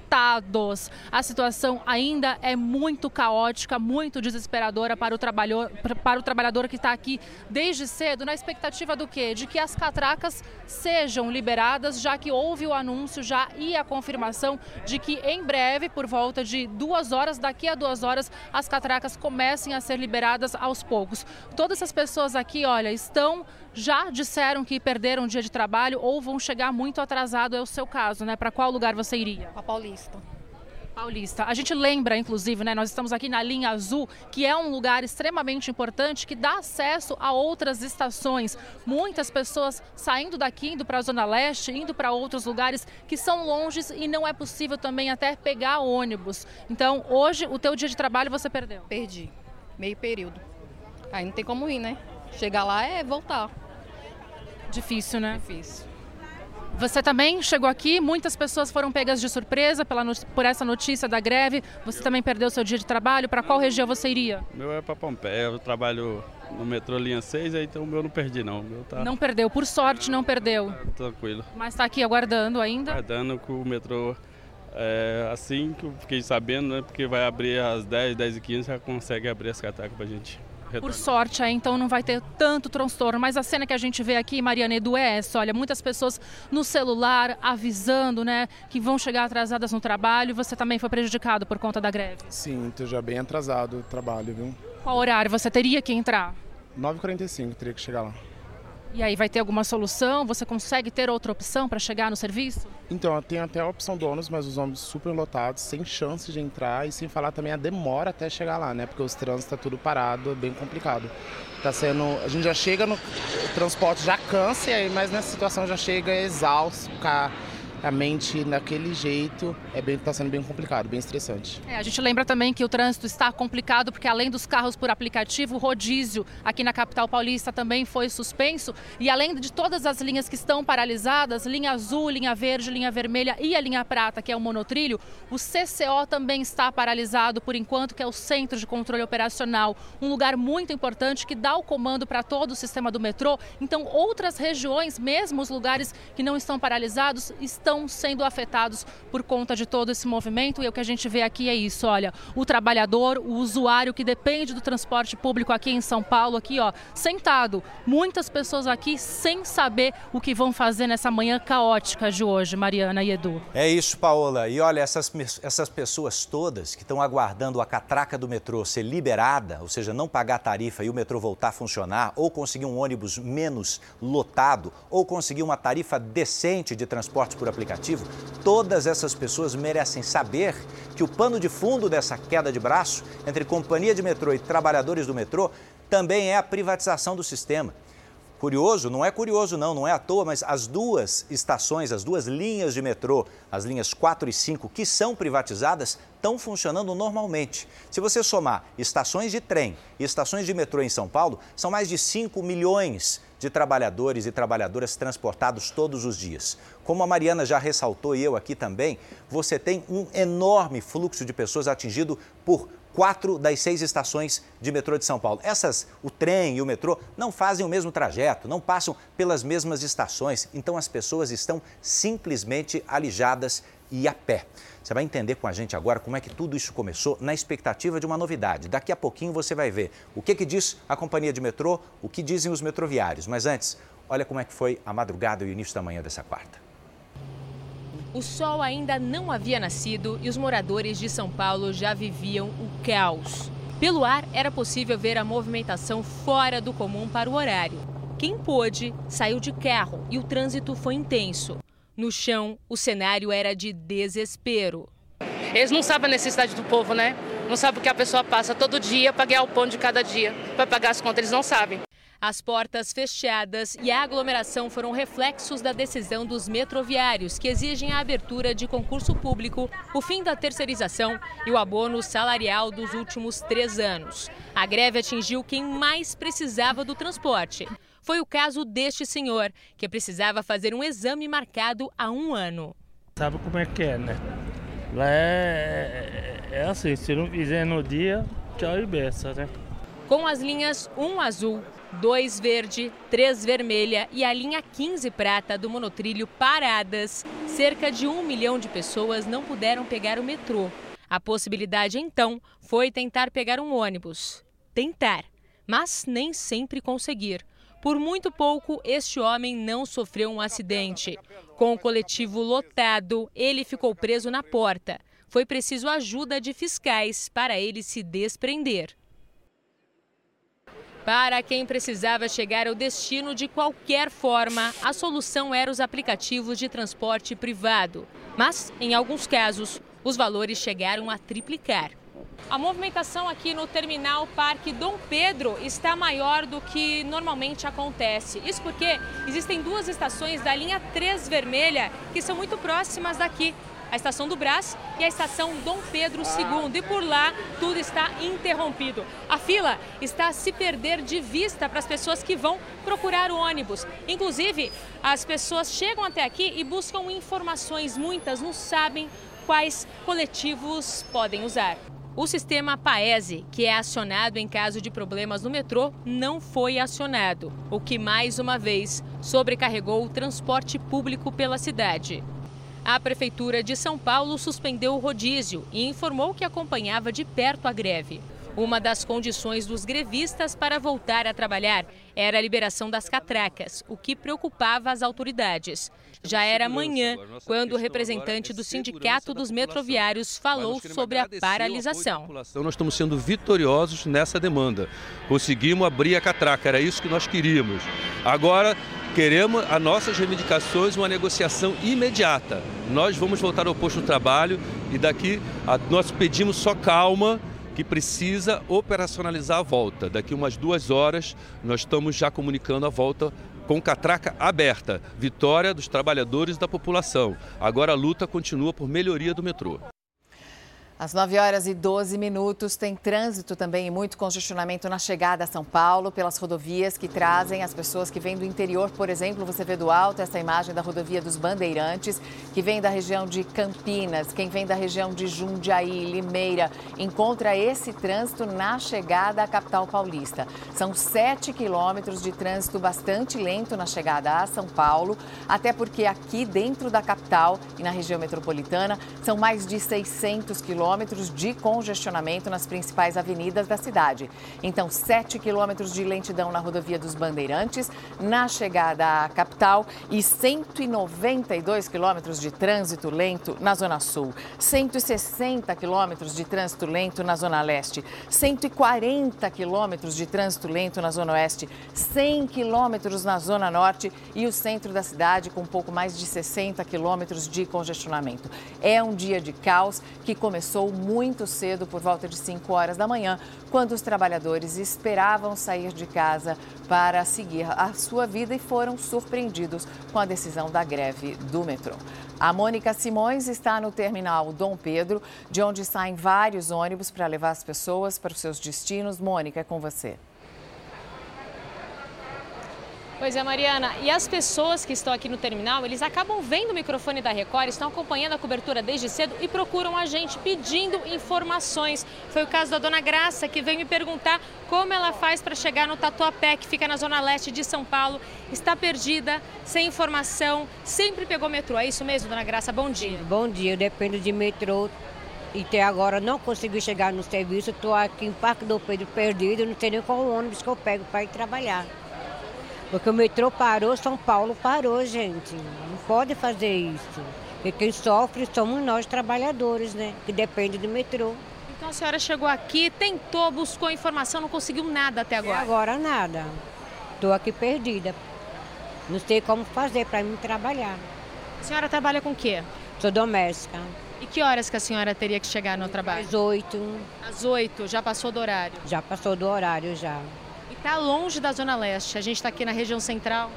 [SPEAKER 8] A situação ainda é muito caótica, muito desesperadora para o trabalhador, para o trabalhador que está aqui desde cedo, na expectativa do quê? De que as catracas sejam liberadas, já que houve o anúncio já e a confirmação de que em breve, por volta de duas horas, daqui a duas horas, as catracas comecem a ser liberadas aos poucos. Todas essas pessoas aqui, olha, estão já disseram que perderam um dia de trabalho ou vão chegar muito atrasado, é o seu caso, né? Para qual lugar você iria?
[SPEAKER 15] A Paulista.
[SPEAKER 8] Paulista. A gente lembra, inclusive, né, nós estamos aqui na linha azul, que é um lugar extremamente importante que dá acesso a outras estações. Muitas pessoas saindo daqui, indo para a Zona Leste, indo para outros lugares que são longes e não é possível também até pegar ônibus. Então, hoje, o teu dia de trabalho você perdeu?
[SPEAKER 15] Perdi. Meio período. Aí não tem como ir, né? Chegar lá é voltar.
[SPEAKER 8] Difícil, né?
[SPEAKER 15] Difícil.
[SPEAKER 8] Você também chegou aqui, muitas pessoas foram pegas de surpresa pela, por essa notícia da greve. Você também perdeu seu dia de trabalho. Para qual região você iria?
[SPEAKER 16] Meu é para Pompeia. Eu trabalho no metrô linha 6, então o meu não perdi não. Meu
[SPEAKER 8] tá... Não perdeu, por sorte não perdeu.
[SPEAKER 16] Tranquilo.
[SPEAKER 8] Mas está aqui aguardando ainda?
[SPEAKER 16] Aguardando que o metrô, é, assim que eu fiquei sabendo, né, porque vai abrir às 10, 10 e 15, já consegue abrir as catacas para gente.
[SPEAKER 8] Por sorte, aí, então não vai ter tanto transtorno. Mas a cena que a gente vê aqui, Mariana Edu, é essa. Olha, muitas pessoas no celular avisando, né, que vão chegar atrasadas no trabalho. Você também foi prejudicado por conta da greve?
[SPEAKER 17] Sim, estou já bem atrasado o trabalho, viu?
[SPEAKER 8] Qual horário você teria que entrar?
[SPEAKER 17] 9h45, teria que chegar lá.
[SPEAKER 8] E aí vai ter alguma solução? Você consegue ter outra opção para chegar no serviço?
[SPEAKER 17] Então, tenho até a opção do ônibus, mas os ônibus super lotados, sem chance de entrar e sem falar também a demora até chegar lá, né? Porque os trânsitos tá tudo parado, é bem complicado. Tá sendo, a gente já chega no o transporte já cansa, mas nessa situação já chega exausto, ficar a mente daquele jeito é bem está sendo bem complicado, bem estressante.
[SPEAKER 8] É, a gente lembra também que o trânsito está complicado porque além dos carros por aplicativo, o rodízio aqui na capital paulista também foi suspenso e além de todas as linhas que estão paralisadas, linha azul, linha verde, linha vermelha e a linha prata, que é o monotrilho, o CCO também está paralisado por enquanto, que é o Centro de Controle Operacional, um lugar muito importante que dá o comando para todo o sistema do metrô. Então, outras regiões, mesmo os lugares que não estão paralisados, estão estão sendo afetados por conta de todo esse movimento. E o que a gente vê aqui é isso, olha, o trabalhador, o usuário que depende do transporte público aqui em São Paulo, aqui ó, sentado, muitas pessoas aqui sem saber o que vão fazer nessa manhã caótica de hoje, Mariana e Edu.
[SPEAKER 2] É isso, Paola. E olha, essas, essas pessoas todas que estão aguardando a catraca do metrô ser liberada, ou seja, não pagar tarifa e o metrô voltar a funcionar, ou conseguir um ônibus menos lotado, ou conseguir uma tarifa decente de transporte por todas essas pessoas merecem saber que o pano de fundo dessa queda de braço entre companhia de metrô e trabalhadores do metrô também é a privatização do sistema. Curioso, não é curioso não, não é à toa, mas as duas estações, as duas linhas de metrô, as linhas 4 e 5, que são privatizadas, estão funcionando normalmente. Se você somar estações de trem e estações de metrô em São Paulo, são mais de 5 milhões de trabalhadores e trabalhadoras transportados todos os dias. Como a Mariana já ressaltou e eu aqui também, você tem um enorme fluxo de pessoas atingido por quatro das seis estações de metrô de São Paulo. Essas, o trem e o metrô, não fazem o mesmo trajeto, não passam pelas mesmas estações, então as pessoas estão simplesmente alijadas e a pé. Você vai entender com a gente agora como é que tudo isso começou na expectativa de uma novidade. Daqui a pouquinho você vai ver o que, que diz a companhia de metrô, o que dizem os metroviários. Mas antes, olha como é que foi a madrugada e o início da manhã dessa quarta.
[SPEAKER 3] O sol ainda não havia nascido e os moradores de São Paulo já viviam o caos. Pelo ar, era possível ver a movimentação fora do comum para o horário. Quem pôde saiu de carro e o trânsito foi intenso. No chão, o cenário era de desespero.
[SPEAKER 18] Eles não sabem a necessidade do povo, né? Não sabem o que a pessoa passa todo dia para ganhar o pão de cada dia, para pagar as contas, eles não sabem.
[SPEAKER 3] As portas fechadas e a aglomeração foram reflexos da decisão dos metroviários, que exigem a abertura de concurso público, o fim da terceirização e o abono salarial dos últimos três anos. A greve atingiu quem mais precisava do transporte. Foi o caso deste senhor, que precisava fazer um exame marcado há um ano.
[SPEAKER 19] Sabe como é que é, né? Lá é, é assim, se não fizer no dia, tchau e beça, né?
[SPEAKER 3] Com as linhas 1 azul, 2 verde, 3 vermelha e a linha 15 prata do monotrilho paradas, cerca de um milhão de pessoas não puderam pegar o metrô. A possibilidade então foi tentar pegar um ônibus. Tentar, mas nem sempre conseguir. Por muito pouco, este homem não sofreu um acidente. Com o coletivo lotado, ele ficou preso na porta. Foi preciso ajuda de fiscais para ele se desprender. Para quem precisava chegar ao destino de qualquer forma, a solução era os aplicativos de transporte privado. Mas, em alguns casos, os valores chegaram a triplicar. A movimentação aqui no terminal Parque Dom Pedro está maior do que normalmente acontece. Isso porque existem duas estações da linha 3 vermelha que são muito próximas daqui. A estação do Brás e a estação Dom Pedro II. E por lá tudo está interrompido. A fila está a se perder de vista para as pessoas que vão procurar o ônibus. Inclusive, as pessoas chegam até aqui e buscam informações. Muitas não sabem quais coletivos podem usar. O sistema Paese, que é acionado em caso de problemas no metrô, não foi acionado, o que mais uma vez sobrecarregou o transporte público pela cidade. A Prefeitura de São Paulo suspendeu o rodízio e informou que acompanhava de perto a greve. Uma das condições dos grevistas para voltar a trabalhar era a liberação das catracas, o que preocupava as autoridades. Já era amanhã quando o representante do Sindicato dos Metroviários falou sobre a paralisação.
[SPEAKER 20] Nós estamos sendo vitoriosos nessa demanda. Conseguimos abrir a catraca, era isso que nós queríamos. Agora queremos as nossas reivindicações, uma negociação imediata. Nós vamos voltar ao posto de trabalho e daqui a, nós pedimos só calma que precisa operacionalizar a volta. Daqui umas duas horas nós estamos já comunicando a volta com catraca aberta. Vitória dos trabalhadores e da população. Agora a luta continua por melhoria do metrô.
[SPEAKER 1] Às 9 horas e 12 minutos, tem trânsito também e muito congestionamento na chegada a São Paulo pelas rodovias que trazem as pessoas que vêm do interior. Por exemplo, você vê do alto essa imagem da rodovia dos Bandeirantes, que vem da região de Campinas, quem vem da região de Jundiaí, Limeira, encontra esse trânsito na chegada à capital paulista. São 7 quilômetros de trânsito bastante lento na chegada a São Paulo, até porque aqui dentro da capital e na região metropolitana são mais de 600 quilômetros quilômetros de congestionamento nas principais avenidas da cidade. Então, 7 quilômetros de lentidão na rodovia dos Bandeirantes, na chegada à capital, e 192 quilômetros de trânsito lento na Zona Sul, 160 quilômetros de trânsito lento na Zona Leste, 140 quilômetros de trânsito lento na Zona Oeste, 100 quilômetros na Zona Norte e o centro da cidade com um pouco mais de 60 quilômetros de congestionamento. É um dia de caos que começou começou muito cedo, por volta de 5 horas da manhã, quando os trabalhadores esperavam sair de casa para seguir a sua vida e foram surpreendidos com a decisão da greve do metrô. A Mônica Simões está no terminal Dom Pedro, de onde saem vários ônibus para levar as pessoas para os seus destinos. Mônica, é com você.
[SPEAKER 3] Pois é, Mariana. E as pessoas que estão aqui no terminal, eles acabam vendo o microfone da Record, estão acompanhando a cobertura desde cedo e procuram a gente pedindo informações. Foi o caso da dona Graça, que veio me perguntar como ela faz para chegar no Tatuapé, que fica na zona leste de São Paulo. Está perdida, sem informação, sempre pegou metrô. É isso mesmo, dona Graça? Bom dia.
[SPEAKER 21] Bom dia, eu dependo de metrô e até agora não consegui chegar no serviço. Estou aqui em Parque do Pedro perdido, não sei nem qual ônibus que eu pego para ir trabalhar. Porque o metrô parou, São Paulo parou, gente. Não pode fazer isso. Porque quem sofre somos nós trabalhadores, né? Que depende do metrô.
[SPEAKER 3] Então a senhora chegou aqui, tentou, buscou informação, não conseguiu nada até agora?
[SPEAKER 21] Até agora nada. Estou aqui perdida. Não sei como fazer para mim trabalhar.
[SPEAKER 3] A senhora trabalha com o quê?
[SPEAKER 21] Sou doméstica.
[SPEAKER 3] E que horas que a senhora teria que chegar no trabalho?
[SPEAKER 21] Às oito.
[SPEAKER 3] Às oito, já passou do horário?
[SPEAKER 21] Já passou do horário já.
[SPEAKER 3] Está longe da Zona Leste, a gente está aqui na região central?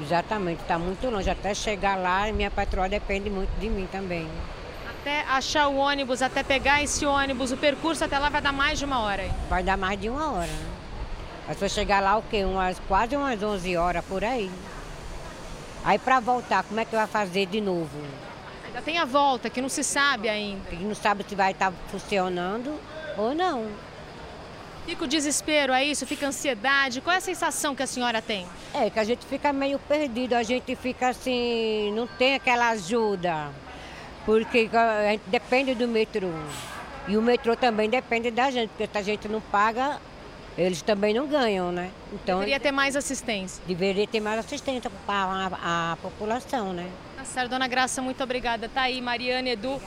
[SPEAKER 21] Exatamente, está muito longe. Até chegar lá, minha patroa depende muito de mim também.
[SPEAKER 3] Até achar o ônibus, até pegar esse ônibus, o percurso até lá vai dar mais de uma hora? Hein?
[SPEAKER 21] Vai dar mais de uma hora. Mas se eu chegar lá, o quê? Umas, quase umas 11 horas por aí. Aí para voltar, como é que vai fazer de novo?
[SPEAKER 3] Ainda tem a volta, que não se sabe ainda.
[SPEAKER 21] Que não sabe se vai estar funcionando ou não.
[SPEAKER 3] Fica o desespero, é isso? Fica a ansiedade? Qual é a sensação que a senhora tem?
[SPEAKER 21] É que a gente fica meio perdido, a gente fica assim, não tem aquela ajuda. Porque a gente depende do metrô. E o metrô também depende da gente, porque se a gente não paga, eles também não ganham, né?
[SPEAKER 3] Então, deveria ter mais assistência.
[SPEAKER 21] Deveria ter mais assistência para a, a, população, né?
[SPEAKER 3] Tá certo, dona Graça, muito obrigada. Tá aí, Mariana Edu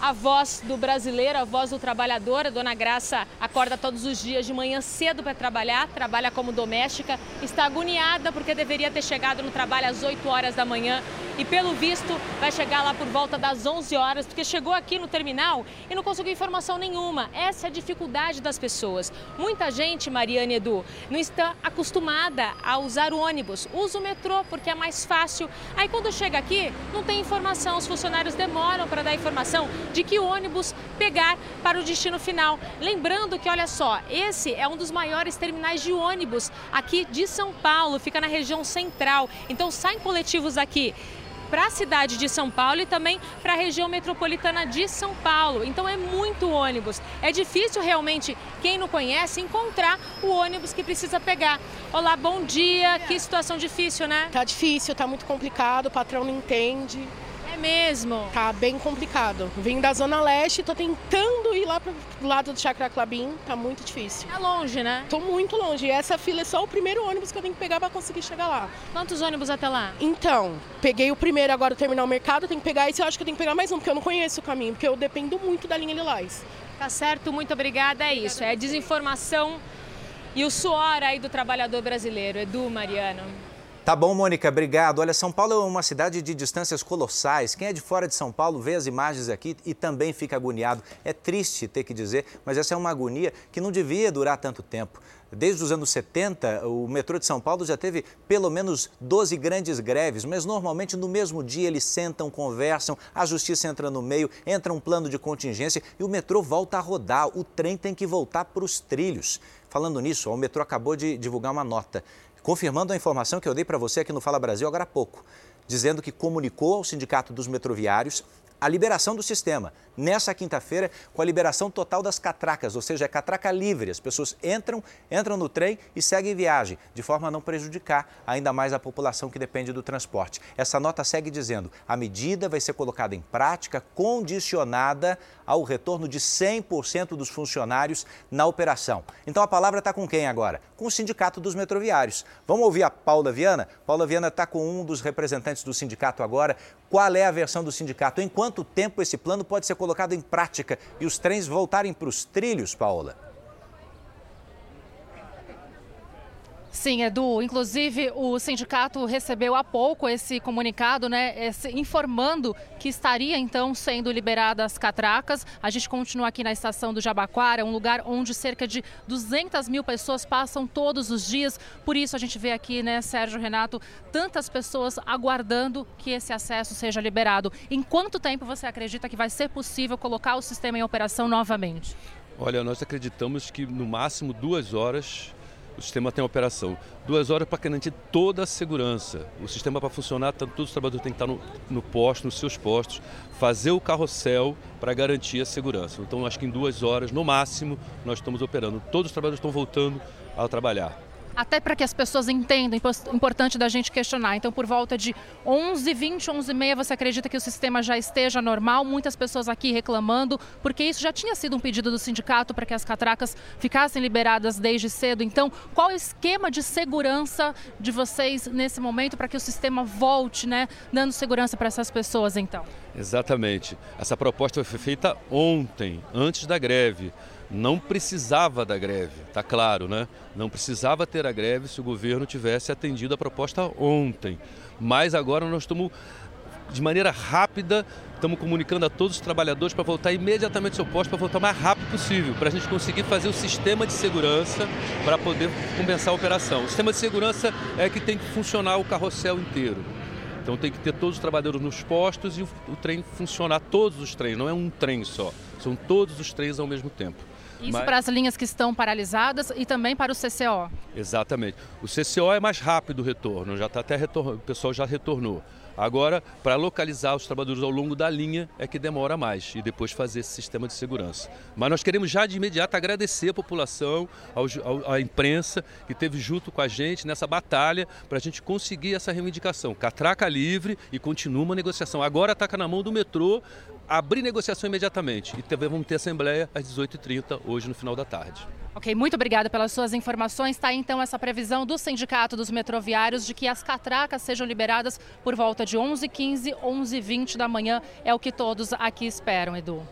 [SPEAKER 3] a voz do brasileiro, a voz do trabalhador. A dona Graça acorda todos os dias de manhã cedo para trabalhar, trabalha como doméstica, está agoniada porque deveria ter chegado no trabalho às 8 horas da manhã e, pelo visto, vai chegar lá por volta das 11 horas, porque chegou aqui no terminal e não conseguiu informação nenhuma. Essa é a dificuldade das pessoas. Muita gente, Mariane Edu, não está acostumada a usar o ônibus, usa o metrô porque é mais fácil. Aí, quando chega aqui, não tem informação, os funcionários demoram para dar informação de que ônibus pegar para o destino final. Lembrando que, olha só, esse é um dos maiores terminais de ônibus aqui de São Paulo, fica na região central. Então saem coletivos aqui para a cidade de São Paulo e também para a região metropolitana de São Paulo. Então é muito ônibus. É difícil realmente, quem não conhece, encontrar o ônibus que precisa pegar. Olá, bom dia. Que situação difícil, né?
[SPEAKER 22] Tá difícil, tá muito complicado, o patrão não entende.
[SPEAKER 3] É mesmo?
[SPEAKER 22] Tá bem complicado. Vim da Zona Leste, tô tentando ir lá pro lado do Chakra Clabim, tá muito difícil.
[SPEAKER 3] Tá longe, né?
[SPEAKER 22] Tô muito longe. E essa fila é só o primeiro ônibus que eu tenho que pegar para conseguir chegar lá.
[SPEAKER 3] Quantos ônibus até lá?
[SPEAKER 22] Então, peguei o primeiro agora, o terminal mercado, tenho que pegar esse, eu acho que eu tenho que pegar mais um, porque eu não conheço o caminho, porque eu dependo muito da linha Lilás.
[SPEAKER 3] Tá certo, muito obrigada. É isso, é desinformação e o suor aí do trabalhador brasileiro. Edu, Mariano.
[SPEAKER 2] Tá bom, Mônica, obrigado. Olha, São Paulo é uma cidade de distâncias colossais. Quem é de fora de São Paulo vê as imagens aqui e também fica agoniado. É triste ter que dizer, mas essa é uma agonia que não devia durar tanto tempo. Desde os anos 70, o metrô de São Paulo já teve pelo menos 12 grandes greves, mas normalmente no mesmo dia eles sentam, conversam, a justiça entra no meio, entra um plano de contingência e o metrô volta a rodar. O trem tem que voltar para os trilhos. Falando nisso, o metrô acabou de divulgar uma nota confirmando a informação que eu dei para você aqui no Fala Brasil agora há pouco, dizendo que comunicou ao Sindicato dos Metroviários a liberação do sistema nessa quinta-feira com a liberação total das catracas, ou seja, é catraca livre. As pessoas entram, entram no trem e seguem viagem, de forma a não prejudicar ainda mais a população que depende do transporte. Essa nota segue dizendo: a medida vai ser colocada em prática condicionada ao retorno de 100% dos funcionários na operação. Então a palavra está com quem agora? Com o Sindicato dos Metroviários. Vamos ouvir a Paula Viana? Paula Viana está com um dos representantes do sindicato agora. Qual é a versão do sindicato? Em quanto tempo esse plano pode ser colocado em prática e os trens voltarem para os trilhos, Paula?
[SPEAKER 8] Sim, Edu. Inclusive, o sindicato recebeu há pouco esse comunicado, né, esse, informando que estaria então sendo liberadas as catracas. A gente continua aqui na estação do Jabaquara, um lugar onde cerca de 200 mil pessoas passam todos os dias. Por isso a gente vê aqui, né, Sérgio Renato, tantas pessoas aguardando que esse acesso seja liberado. Em quanto tempo você acredita que vai ser possível colocar o sistema em operação novamente?
[SPEAKER 20] Olha, nós acreditamos que no máximo duas horas o sistema tem operação. Duas horas para garantir toda a segurança. O sistema para funcionar, todos os trabalhadores têm que estar no, no posto, nos seus postos, fazer o carrossel para garantir a segurança. Então, acho que em duas horas, no máximo, nós estamos operando. Todos os trabalhadores estão voltando a trabalhar.
[SPEAKER 8] Até para que as pessoas entendam, importante da gente questionar. Então, por volta de 11, 20, 11 e meia, você acredita que o sistema já esteja normal? Muitas pessoas aqui reclamando, porque isso já tinha sido um pedido do sindicato para que as catracas ficassem liberadas desde cedo. Então, qual é o esquema de segurança de vocês nesse momento para que o sistema volte, né, dando segurança para essas pessoas, então?
[SPEAKER 20] Exatamente. Essa proposta foi feita ontem, antes da greve. Não precisava da greve, tá claro, né? Não precisava ter a greve se o governo tivesse atendido a proposta ontem. Mas agora nós estamos de maneira rápida, estamos comunicando a todos os trabalhadores para voltar imediatamente ao seu posto, para voltar o mais rápido possível, para a gente conseguir fazer o sistema de segurança para poder compensar a operação. O sistema de segurança é que tem que funcionar o carrossel inteiro. Então tem que ter todos os trabalhadores nos postos e o, o trem funcionar, todos os trens, não é um trem só, são todos os trens ao mesmo tempo.
[SPEAKER 8] Isso Mas... para as linhas que estão paralisadas e também para o CCO.
[SPEAKER 20] Exatamente. O CCO é mais rápido o retorno, já está até retorno, o pessoal já retornou. Agora, para localizar os trabalhadores ao longo da linha é que demora mais e depois fazer esse sistema de segurança. Mas nós queremos já de imediato agradecer a população, ao, ao, à imprensa que esteve junto com a gente nessa batalha para a gente conseguir essa reivindicação. Catraca livre e continua uma negociação. Agora está na mão do metrô abrir negociação imediatamente e também vamos ter assembleia às 18h30 hoje no final da tarde.
[SPEAKER 8] Ok, muito obrigada pelas suas informações. Está então essa previsão do Sindicato dos Metroviários de que as catracas sejam liberadas por volta de 11h15, 11h20 da manhã. É o que todos aqui esperam, Edu.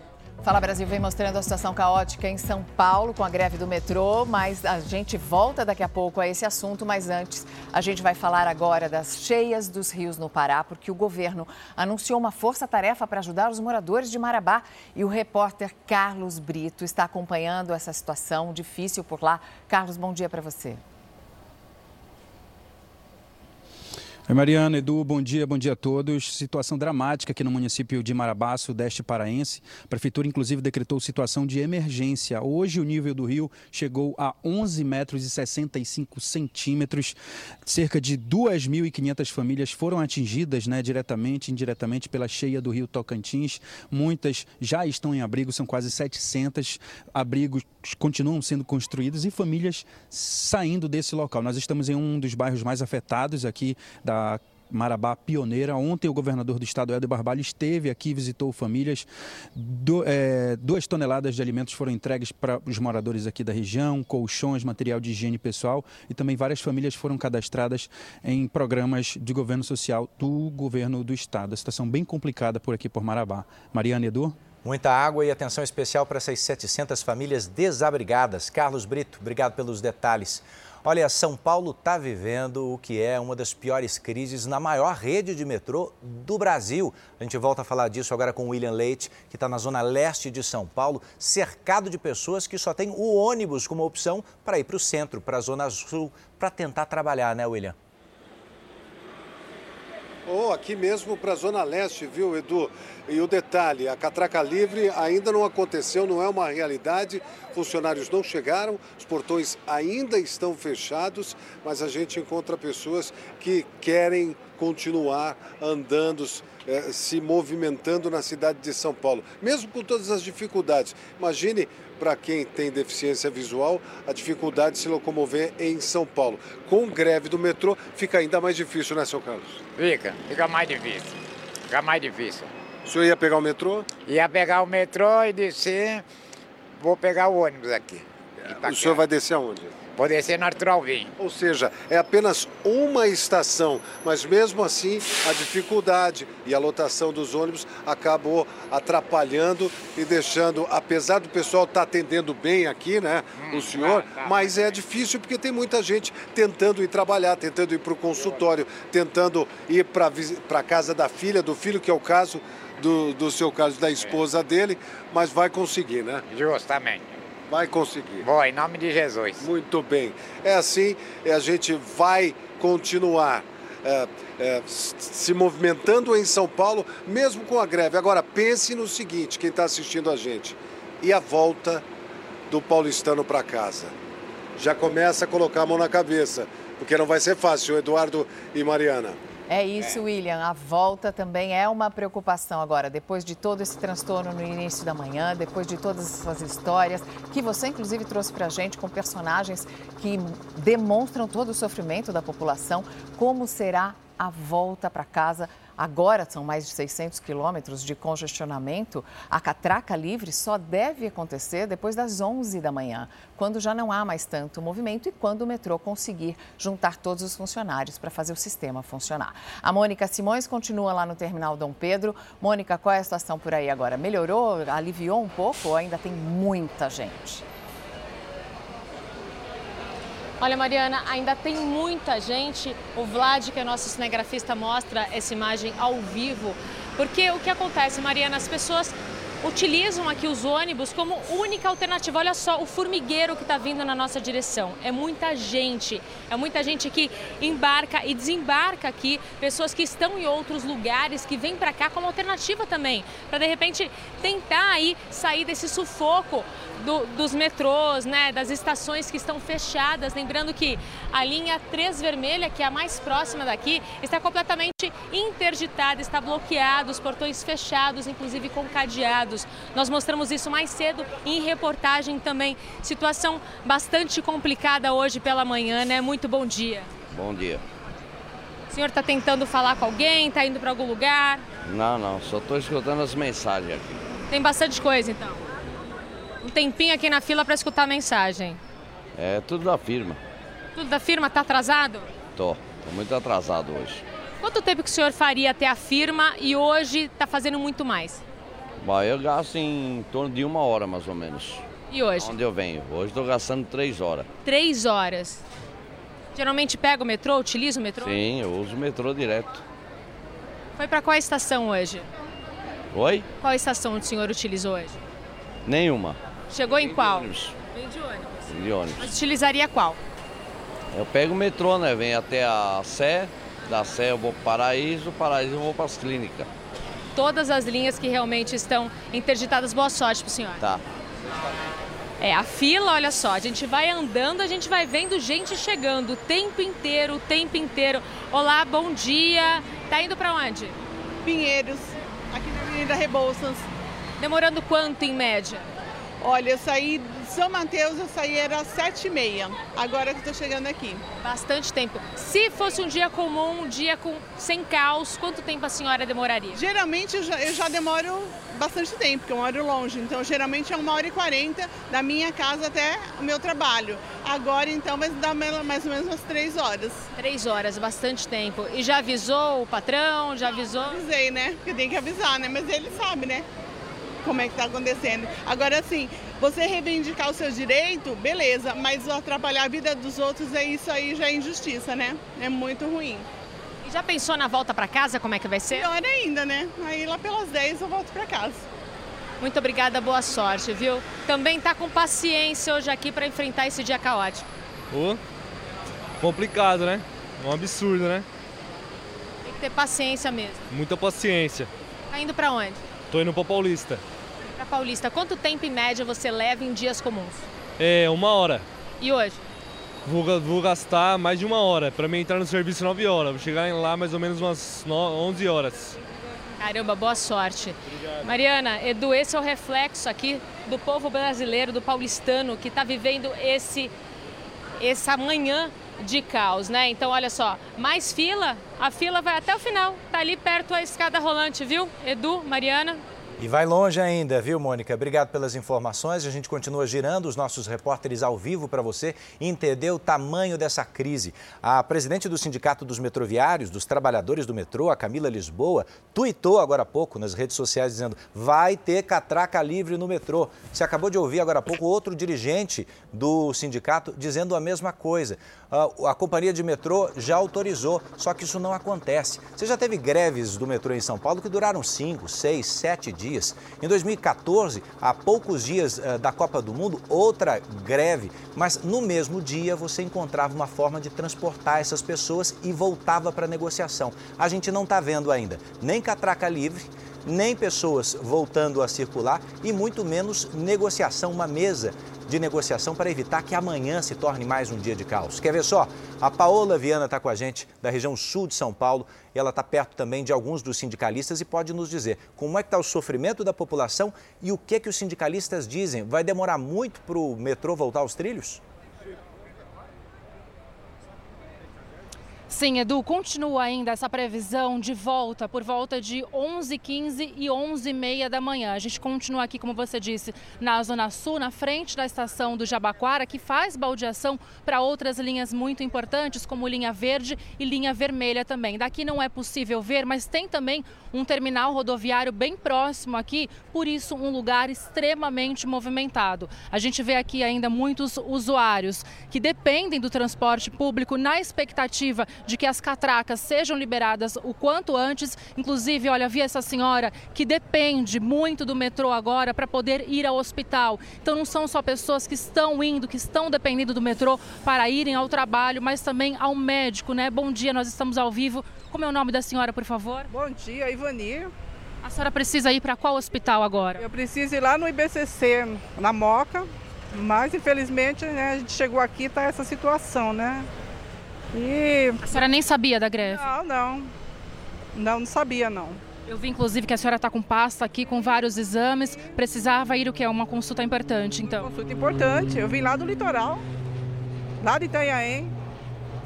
[SPEAKER 1] Fala Brasil vem mostrando a situação caótica em São Paulo com a greve do metrô, mas a gente volta daqui a pouco a esse assunto, mas antes a gente vai falar agora das cheias dos rios no Pará, porque o governo anunciou uma força-tarefa para ajudar os moradores de Marabá e o repórter Carlos Brito está acompanhando essa situação difícil por lá. Carlos, bom dia para você.
[SPEAKER 23] Oi, Mariana, Edu, bom dia, bom dia a todos. Situação dramática aqui no município de Marabá, sudeste paraense. A prefeitura, inclusive, decretou situação de emergência. Hoje, o nível do rio chegou a 11 metros e 65 centímetros. Cerca de 2.500 famílias foram atingidas, né, diretamente e indiretamente pela cheia do rio Tocantins. Muitas já estão em abrigo, são quase 700 abrigos continuam sendo construídos e famílias saindo desse local. Nós estamos em um dos bairros mais afetados aqui da Marabá pioneira. Ontem o governador do estado, Helder Barbalho, esteve aqui, visitou famílias. Do, é, duas toneladas de alimentos foram entregues para os moradores aqui da região, colchões, material de higiene pessoal e também várias famílias foram cadastradas em programas de governo social do governo do estado. A situação bem complicada por aqui por Marabá. Mariana Edu.
[SPEAKER 2] Muita água e atenção especial para essas 700 famílias desabrigadas. Carlos Brito, obrigado pelos detalhes. Olha, São Paulo está vivendo o que é uma das piores crises na maior rede de metrô do Brasil. A gente volta a falar disso agora com o William Leite, que está na zona leste de São Paulo, cercado de pessoas que só tem o ônibus como opção para ir para o centro, para a zona sul, para tentar trabalhar, né, William?
[SPEAKER 6] Ou aqui mesmo para a Zona Leste, viu, Edu? E o detalhe, a catraca livre ainda não aconteceu, não é uma realidade. Funcionários não chegaram, os portões ainda estão fechados, mas a gente encontra pessoas que querem continuar andando, eh, se movimentando na cidade de São Paulo, mesmo com todas as dificuldades. Imagine para quem tem deficiência visual a dificuldade de se locomover em São Paulo. Com greve do metrô fica ainda mais difícil, né, seu Carlos?
[SPEAKER 24] Fica, fica mais difícil. Fica mais difícil.
[SPEAKER 6] O senhor ia pegar o metrô?
[SPEAKER 24] Ia pegar o metrô e descer. Vou pegar o ônibus aqui.
[SPEAKER 6] O senhor vai descer aonde?
[SPEAKER 24] Vou descer no Arthur Alvim.
[SPEAKER 6] Ou seja, é apenas uma estação, mas mesmo assim a dificuldade e a lotação dos ônibus acabou atrapalhando e deixando, apesar do pessoal estar tá atendendo bem aqui, né, hum, o senhor, tá, tá. mas é difícil porque tem muita gente tentando ir trabalhar, tentando ir para o consultório, tentando ir para a casa da filha, do filho, que é o caso do, do seu caso da esposa dele, mas vai conseguir, né?
[SPEAKER 24] Justamente.
[SPEAKER 6] Vai conseguir.
[SPEAKER 24] Vou, em nome de Jesus.
[SPEAKER 6] Muito bem. É assim, é, a gente vai continuar é, é, se movimentando em São Paulo, mesmo com a greve. Agora, pense no seguinte, quem está assistindo a gente. E a volta do paulistano para casa? Já começa a colocar a mão na cabeça, porque não vai ser fácil, Eduardo e Mariana.
[SPEAKER 1] É isso, William. A volta também é uma preocupação agora, depois de todo esse transtorno no início da manhã, depois de todas essas histórias que você, inclusive, trouxe para a gente com personagens que demonstram todo o sofrimento da população. Como será a volta para casa? Agora são mais de 600 quilômetros de congestionamento. A catraca livre só deve acontecer depois das 11 da manhã, quando já não há mais tanto movimento e quando o metrô conseguir juntar todos os funcionários para fazer o sistema funcionar. A Mônica Simões continua lá no terminal Dom Pedro. Mônica, qual é a situação por aí agora? Melhorou? Aliviou um pouco ou ainda tem muita gente?
[SPEAKER 3] Olha, Mariana, ainda tem muita gente. O Vlad, que é nosso cinegrafista, mostra essa imagem ao vivo. Porque o que acontece, Mariana, as pessoas utilizam aqui os ônibus como única alternativa. Olha só o formigueiro que está vindo na nossa direção. É muita gente, é muita gente que embarca e desembarca aqui, pessoas que estão em outros lugares, que vêm para cá como alternativa também, para de repente tentar aí sair desse sufoco do, dos metrôs, né, das estações que estão fechadas. Lembrando que a linha 3 vermelha, que é a mais próxima daqui, está completamente interditada, está bloqueada, os portões fechados, inclusive com cadeados. Nós mostramos isso mais cedo em reportagem também. Situação bastante complicada hoje pela manhã, né? Muito bom dia.
[SPEAKER 25] Bom dia.
[SPEAKER 3] O senhor está tentando falar com alguém? Está indo para algum lugar?
[SPEAKER 25] Não, não, só estou escutando as mensagens aqui.
[SPEAKER 3] Tem bastante coisa então um tempinho aqui na fila para escutar a mensagem.
[SPEAKER 25] É tudo da firma.
[SPEAKER 3] Tudo da firma? Tá atrasado?
[SPEAKER 25] Tô, tô muito atrasado hoje.
[SPEAKER 3] Quanto tempo que o senhor faria até a firma e hoje está fazendo muito mais?
[SPEAKER 25] Bom, eu gasto em torno de uma hora mais ou menos.
[SPEAKER 3] E hoje?
[SPEAKER 25] Onde eu venho? Hoje estou gastando três horas.
[SPEAKER 3] Três horas. Geralmente pega o metrô, utiliza o metrô?
[SPEAKER 25] Sim, eu uso o metrô direto.
[SPEAKER 3] Foi para qual estação hoje?
[SPEAKER 25] Oi?
[SPEAKER 3] Qual estação o senhor utilizou hoje?
[SPEAKER 25] Nenhuma.
[SPEAKER 3] Chegou em qual?
[SPEAKER 25] ônibus.
[SPEAKER 3] Vem de ônibus.
[SPEAKER 25] Vem de ônibus.
[SPEAKER 3] Mas utilizaria qual?
[SPEAKER 25] Eu pego o metrô, né? Venho até a Sé, da Sé eu vou para Paraíso, Paraíso eu vou para as clínicas.
[SPEAKER 3] Todas as linhas que realmente estão interditadas. Boa sorte para o senhor.
[SPEAKER 25] Tá.
[SPEAKER 3] É, a fila, olha só, a gente vai andando, a gente vai vendo gente chegando o tempo inteiro, o tempo inteiro. Olá, bom dia. Tá indo para onde?
[SPEAKER 26] Pinheiros, aqui na Avenida Rebouças.
[SPEAKER 3] Demorando quanto em média?
[SPEAKER 26] Olha, eu saí de São Mateus, eu saí era sete e meia. Agora que estou chegando aqui.
[SPEAKER 3] Bastante tempo. Se fosse um dia comum, um dia com sem caos, quanto tempo a senhora demoraria?
[SPEAKER 26] Geralmente eu já, eu já demoro bastante tempo, porque eu moro longe. Então geralmente é uma hora e quarenta da minha casa até o meu trabalho. Agora então vai dar mais ou menos umas três horas.
[SPEAKER 3] Três horas, bastante tempo. E já avisou o patrão? Já avisou?
[SPEAKER 26] Avisei, né? Porque tem que avisar, né? Mas ele sabe, né? Como é que está acontecendo. Agora, assim, você reivindicar o seu direito, beleza, mas atrapalhar a vida dos outros, é isso aí já é injustiça, né? É muito ruim.
[SPEAKER 3] E já pensou na volta para casa, como é que vai ser?
[SPEAKER 26] Pior ainda, né? Aí lá pelas 10 eu volto para casa.
[SPEAKER 3] Muito obrigada, boa sorte, viu? Também tá com paciência hoje aqui para enfrentar esse dia caótico.
[SPEAKER 27] Oh, complicado, né? Um absurdo, né?
[SPEAKER 3] Tem que ter paciência mesmo.
[SPEAKER 27] Muita paciência.
[SPEAKER 3] Tá indo para onde?
[SPEAKER 27] Tô indo para Paulista.
[SPEAKER 3] Para Paulista, quanto tempo em média você leva em dias comuns?
[SPEAKER 27] É, uma hora.
[SPEAKER 3] E hoje?
[SPEAKER 27] Vou, vou gastar mais de uma hora. Para mim entrar no serviço 9 horas. Vou chegar lá mais ou menos umas 11 horas.
[SPEAKER 3] Caramba, boa sorte. Obrigado. Mariana, Edu, esse é o reflexo aqui do povo brasileiro, do paulistano, que está vivendo esse, essa manhã de caos, né? Então, olha só, mais fila, a fila vai até o final, tá ali perto a escada rolante, viu? Edu, Mariana,
[SPEAKER 2] e vai longe ainda, viu, Mônica? Obrigado pelas informações. A gente continua girando os nossos repórteres ao vivo para você entender o tamanho dessa crise. A presidente do Sindicato dos Metroviários, dos Trabalhadores do Metrô, a Camila Lisboa, tuitou agora há pouco nas redes sociais dizendo vai ter catraca livre no metrô. Você acabou de ouvir agora há pouco outro dirigente do sindicato dizendo a mesma coisa. A companhia de metrô já autorizou, só que isso não acontece. Você já teve greves do metrô em São Paulo que duraram 5, 6, 7 dias. Em 2014, há poucos dias uh, da Copa do Mundo, outra greve, mas no mesmo dia você encontrava uma forma de transportar essas pessoas e voltava para a negociação. A gente não está vendo ainda nem catraca livre, nem pessoas voltando a circular e muito menos negociação, uma mesa de negociação para evitar que amanhã se torne mais um dia de caos. Quer ver só? A Paola Viana está com a gente da região sul de São Paulo e ela está perto também de alguns dos sindicalistas e pode nos dizer como é que está o sofrimento da população e o que, que os sindicalistas dizem. Vai demorar muito para o metrô voltar aos trilhos?
[SPEAKER 8] Sim, Edu, continua ainda essa previsão de volta por volta de 11h15 e 11h30 da manhã. A gente continua aqui, como você disse, na Zona Sul, na frente da estação do Jabaquara, que faz baldeação para outras linhas muito importantes, como linha verde e linha vermelha também. Daqui não é possível ver, mas tem também um terminal rodoviário bem próximo aqui, por isso um lugar extremamente movimentado. A gente vê aqui ainda muitos usuários que dependem do transporte público na expectativa de que as catracas sejam liberadas o quanto antes. Inclusive, olha, vi essa senhora que depende muito do metrô agora para poder ir ao hospital. Então, não são só pessoas que estão indo, que estão dependendo do metrô para irem ao trabalho, mas também ao médico, né? Bom dia, nós estamos ao vivo. Como é o nome da senhora, por favor?
[SPEAKER 28] Bom dia, Ivani.
[SPEAKER 8] A senhora precisa ir para qual hospital agora?
[SPEAKER 28] Eu preciso ir lá no IBCC, na Moca, mas infelizmente né, a gente chegou aqui e está essa situação, né?
[SPEAKER 8] E... A senhora nem sabia da greve?
[SPEAKER 28] Não, não. Não, não sabia não.
[SPEAKER 8] Eu vi inclusive que a senhora está com pasta aqui com vários exames. Precisava ir o que? Uma consulta importante, então?
[SPEAKER 28] Consulta importante. Eu vim lá do litoral, lá de Itanhaém.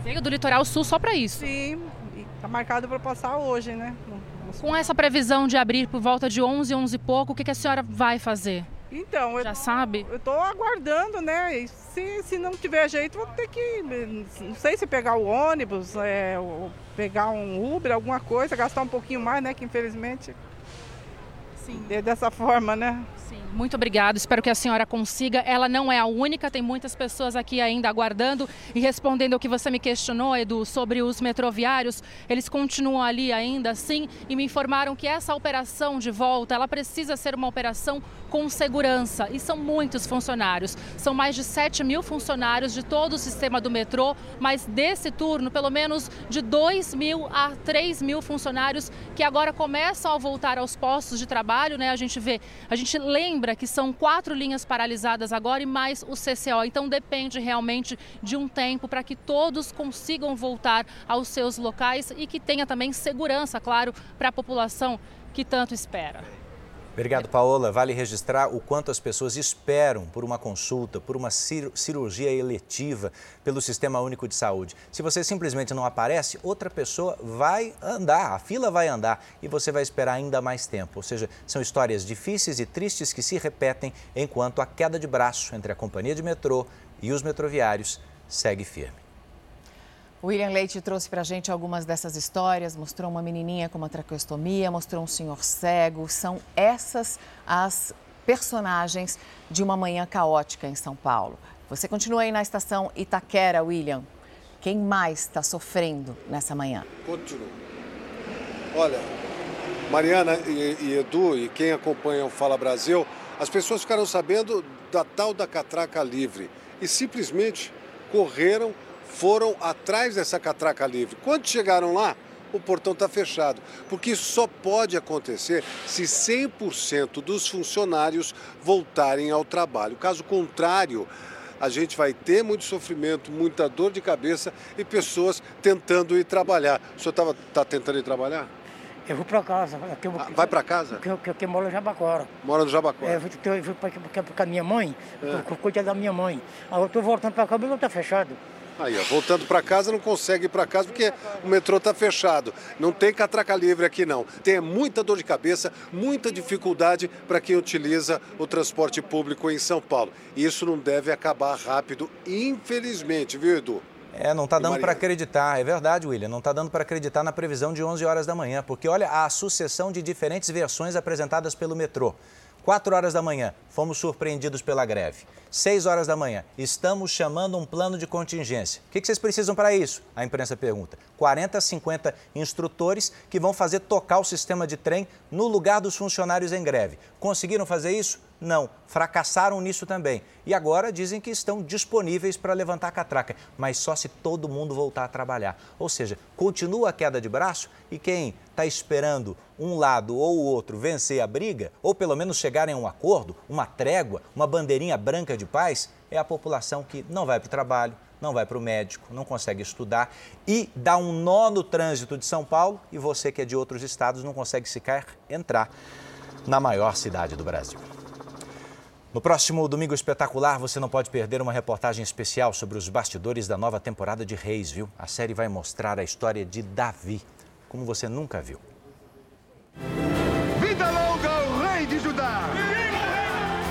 [SPEAKER 8] Veio do litoral sul só para isso?
[SPEAKER 28] Sim, está marcado para passar hoje, né?
[SPEAKER 8] Com essa previsão de abrir por volta de 11, 11 e pouco, o que, que a senhora vai fazer?
[SPEAKER 28] Então,
[SPEAKER 8] já
[SPEAKER 28] eu,
[SPEAKER 8] sabe?
[SPEAKER 28] Eu estou aguardando, né? E se, se não tiver jeito, vou ter que, não sei se pegar o ônibus, é, ou pegar um Uber, alguma coisa, gastar um pouquinho mais, né? Que infelizmente
[SPEAKER 8] Sim.
[SPEAKER 28] dessa forma, né?
[SPEAKER 8] Sim, muito obrigado. Espero que a senhora consiga. Ela não é a única, tem muitas pessoas aqui ainda aguardando e respondendo ao que você me questionou, Edu, sobre os metroviários. Eles continuam ali ainda, sim, e me informaram que essa operação de volta, ela precisa ser uma operação com segurança. E são muitos funcionários. São mais de 7 mil funcionários de todo o sistema do metrô, mas desse turno, pelo menos de 2 mil a 3 mil funcionários que agora começam a voltar aos postos de trabalho, né? A gente vê, a gente lembra que são quatro linhas paralisadas agora e mais o CCO. Então depende realmente de um tempo para que todos consigam voltar aos seus locais e que tenha também segurança, claro, para a população que tanto espera.
[SPEAKER 2] Obrigado, Paola. Vale registrar o quanto as pessoas esperam por uma consulta, por uma cirurgia eletiva pelo Sistema Único de Saúde. Se você simplesmente não aparece, outra pessoa vai andar, a fila vai andar e você vai esperar ainda mais tempo. Ou seja, são histórias difíceis e tristes que se repetem enquanto a queda de braço entre a companhia de metrô e os metroviários segue firme.
[SPEAKER 1] William Leite trouxe para a gente algumas dessas histórias, mostrou uma menininha com uma traqueostomia, mostrou um senhor cego. São essas as personagens de uma manhã caótica em São Paulo. Você continua aí na estação Itaquera, William. Quem mais está sofrendo nessa manhã?
[SPEAKER 6] Continua. Olha, Mariana e, e Edu e quem acompanha o Fala Brasil, as pessoas ficaram sabendo da tal da catraca livre e simplesmente correram foram atrás dessa catraca livre. Quando chegaram lá, o portão está fechado, porque isso só pode acontecer se 100% dos funcionários voltarem ao trabalho. Caso contrário, a gente vai ter muito sofrimento, muita dor de cabeça e pessoas tentando ir trabalhar. O senhor está tá tentando ir trabalhar?
[SPEAKER 29] Eu vou para casa. Eu,
[SPEAKER 6] ah, vai para casa?
[SPEAKER 29] Porque eu, eu, eu, moro no Jabacora.
[SPEAKER 6] Mora no Jabacora?
[SPEAKER 29] É, eu fui para a minha mãe, é. cuidar da minha mãe. Aí eu estou voltando para cá, mas não está fechado.
[SPEAKER 6] Aí, ó, voltando para casa, não consegue ir para casa porque o metrô está fechado. Não tem catraca livre aqui, não. Tem muita dor de cabeça, muita dificuldade para quem utiliza o transporte público em São Paulo. Isso não deve acabar rápido, infelizmente, viu, Edu?
[SPEAKER 2] É, não está dando para acreditar, é verdade, William, não está dando para acreditar na previsão de 11 horas da manhã, porque olha a sucessão de diferentes versões apresentadas pelo metrô. 4 horas da manhã, fomos surpreendidos pela greve. 6 horas da manhã, estamos chamando um plano de contingência. O que vocês precisam para isso? A imprensa pergunta. 40, 50 instrutores que vão fazer tocar o sistema de trem no lugar dos funcionários em greve. Conseguiram fazer isso? Não, fracassaram nisso também. E agora dizem que estão disponíveis para levantar a catraca, mas só se todo mundo voltar a trabalhar. Ou seja, continua a queda de braço e quem está esperando um lado ou o outro vencer a briga, ou pelo menos chegarem a um acordo, uma trégua, uma bandeirinha branca de paz, é a população que não vai para o trabalho, não vai para o médico, não consegue estudar e dá um nó no trânsito de São Paulo e você que é de outros estados não consegue sequer entrar na maior cidade do Brasil. No próximo Domingo Espetacular, você não pode perder uma reportagem especial sobre os bastidores da nova temporada de Reis, viu? A série vai mostrar a história de Davi, como você nunca viu.
[SPEAKER 30] Vida longa ao rei de Judá!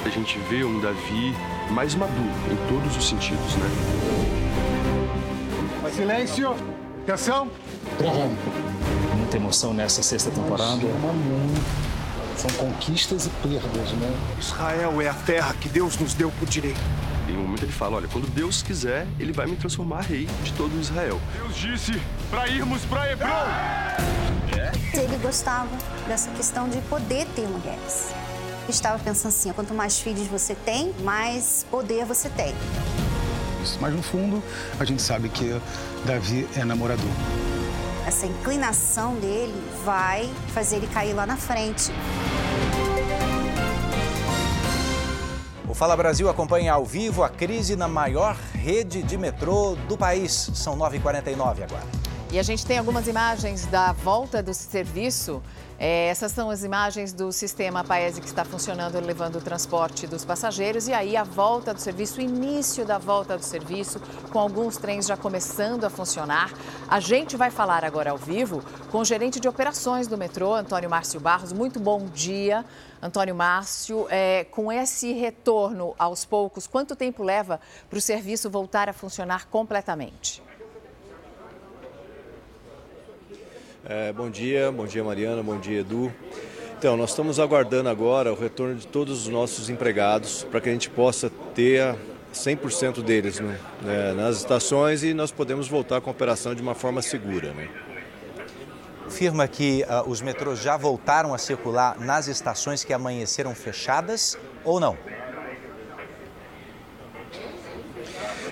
[SPEAKER 31] A gente vê um Davi mais maduro em todos os sentidos, né?
[SPEAKER 30] Mas silêncio, atenção.
[SPEAKER 32] Muita emoção nessa sexta temporada. São conquistas e perdas, né?
[SPEAKER 30] Israel é a terra que Deus nos deu por direito.
[SPEAKER 31] Em um momento ele fala, olha, quando Deus quiser, ele vai me transformar rei de todo Israel.
[SPEAKER 30] Deus disse para irmos para Hebron.
[SPEAKER 33] Ele gostava dessa questão de poder ter mulheres. Estava pensando assim, quanto mais filhos você tem, mais poder você tem.
[SPEAKER 32] Mas no fundo, a gente sabe que Davi é namorador.
[SPEAKER 33] Essa inclinação dele vai fazer ele cair lá na frente.
[SPEAKER 2] O Fala Brasil acompanha ao vivo a crise na maior rede de metrô do país. São 9h49 agora.
[SPEAKER 1] E a gente tem algumas imagens da volta do serviço. É, essas são as imagens do sistema Paese que está funcionando, levando o transporte dos passageiros. E aí a volta do serviço, o início da volta do serviço, com alguns trens já começando a funcionar. A gente vai falar agora ao vivo com o gerente de operações do metrô, Antônio Márcio Barros. Muito bom dia, Antônio Márcio. É, com esse retorno aos poucos, quanto tempo leva para o serviço voltar a funcionar completamente?
[SPEAKER 34] É, bom dia, bom dia Mariana, bom dia Edu. Então, nós estamos aguardando agora o retorno de todos os nossos empregados para que a gente possa ter 100% deles né, né, nas estações e nós podemos voltar com a operação de uma forma segura. Né?
[SPEAKER 2] Afirma que uh, os metrôs já voltaram a circular nas estações que amanheceram fechadas ou não?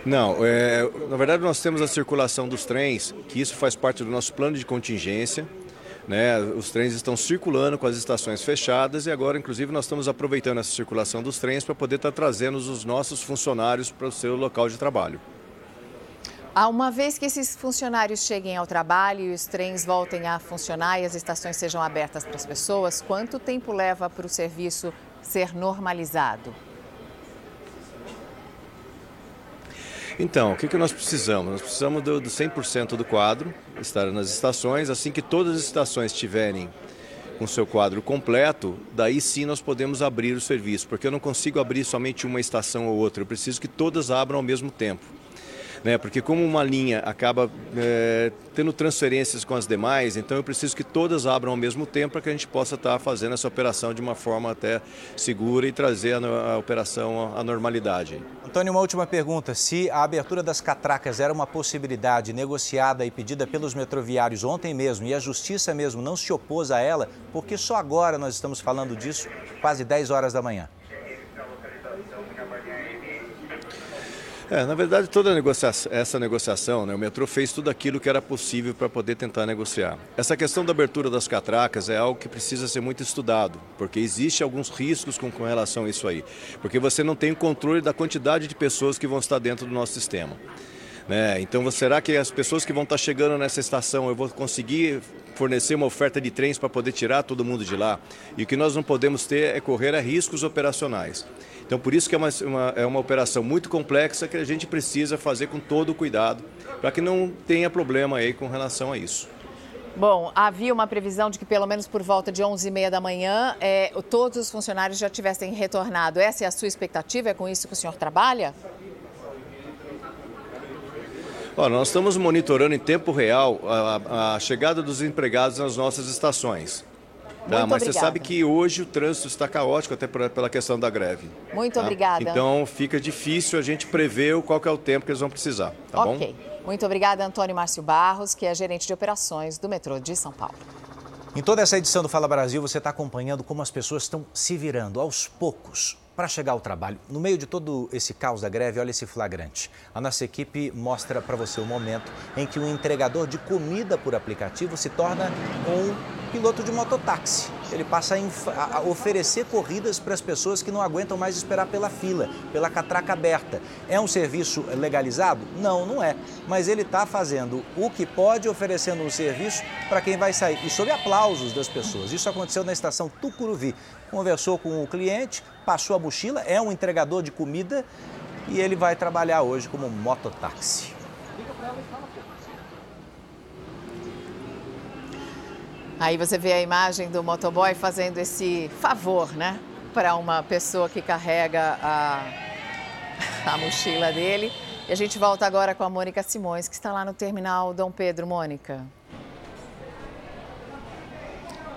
[SPEAKER 34] Não, é, na verdade nós temos a circulação dos trens, que isso faz parte do nosso plano de contingência. Né? Os trens estão circulando com as estações fechadas e agora, inclusive, nós estamos aproveitando essa circulação dos trens para poder estar trazendo os nossos funcionários para o seu local de trabalho.
[SPEAKER 1] Há uma vez que esses funcionários cheguem ao trabalho e os trens voltem a funcionar e as estações sejam abertas para as pessoas, quanto tempo leva para o serviço ser normalizado?
[SPEAKER 34] Então, o que, que nós precisamos? Nós precisamos do, do 100% do quadro estar nas estações. Assim que todas as estações tiverem com seu quadro completo, daí sim nós podemos abrir o serviço, porque eu não consigo abrir somente uma estação ou outra, eu preciso que todas abram ao mesmo tempo né? Porque como uma linha acaba é, tendo transferências com as demais, então eu preciso que todas abram ao mesmo tempo para que a gente possa estar tá fazendo essa operação de uma forma até segura e trazer a, a operação à normalidade.
[SPEAKER 2] Antônio, uma última pergunta. Se a abertura das catracas era uma possibilidade negociada e pedida pelos metroviários ontem mesmo e a justiça mesmo não se opôs a ela, por que só agora nós estamos falando disso, quase 10 horas da manhã?
[SPEAKER 34] É, na verdade, toda negociação, essa negociação, né, o metrô fez tudo aquilo que era possível para poder tentar negociar. Essa questão da abertura das catracas é algo que precisa ser muito estudado, porque existe alguns riscos com, com relação a isso aí. Porque você não tem o controle da quantidade de pessoas que vão estar dentro do nosso sistema. Né? Então, será que as pessoas que vão estar chegando nessa estação, eu vou conseguir fornecer uma oferta de trens para poder tirar todo mundo de lá? E o que nós não podemos ter é correr a riscos operacionais. Então, por isso que é uma, uma, é uma operação muito complexa que a gente precisa fazer com todo o cuidado, para que não tenha problema aí com relação a isso.
[SPEAKER 1] Bom, havia uma previsão de que pelo menos por volta de 11h30 da manhã é, todos os funcionários já tivessem retornado. Essa é a sua expectativa? É com isso que o senhor trabalha?
[SPEAKER 34] Olha, nós estamos monitorando em tempo real a, a chegada dos empregados nas nossas estações. Tá, mas obrigada. você sabe que hoje o trânsito está caótico até pela questão da greve.
[SPEAKER 1] Muito
[SPEAKER 34] tá?
[SPEAKER 1] obrigada.
[SPEAKER 34] Então fica difícil a gente prever qual é o tempo que eles vão precisar, tá
[SPEAKER 1] okay. bom? Muito obrigada, Antônio Márcio Barros, que é gerente de operações do metrô de São Paulo.
[SPEAKER 2] Em toda essa edição do Fala Brasil, você está acompanhando como as pessoas estão se virando aos poucos para chegar ao trabalho. No meio de todo esse caos da greve, olha esse flagrante. A nossa equipe mostra para você o momento em que um entregador de comida por aplicativo se torna um piloto de mototáxi. Ele passa a, a oferecer corridas para as pessoas que não aguentam mais esperar pela fila, pela catraca aberta. É um serviço legalizado? Não, não é. Mas ele está fazendo o que pode, oferecendo um serviço para quem vai sair. E sob aplausos das pessoas. Isso aconteceu na estação Tucuruvi. Conversou com o cliente, passou a mochila, é um entregador de comida e ele vai trabalhar hoje como mototáxi.
[SPEAKER 1] Aí você vê a imagem do motoboy fazendo esse favor, né? Para uma pessoa que carrega a, a mochila dele. E a gente volta agora com a Mônica Simões, que está lá no terminal Dom Pedro. Mônica.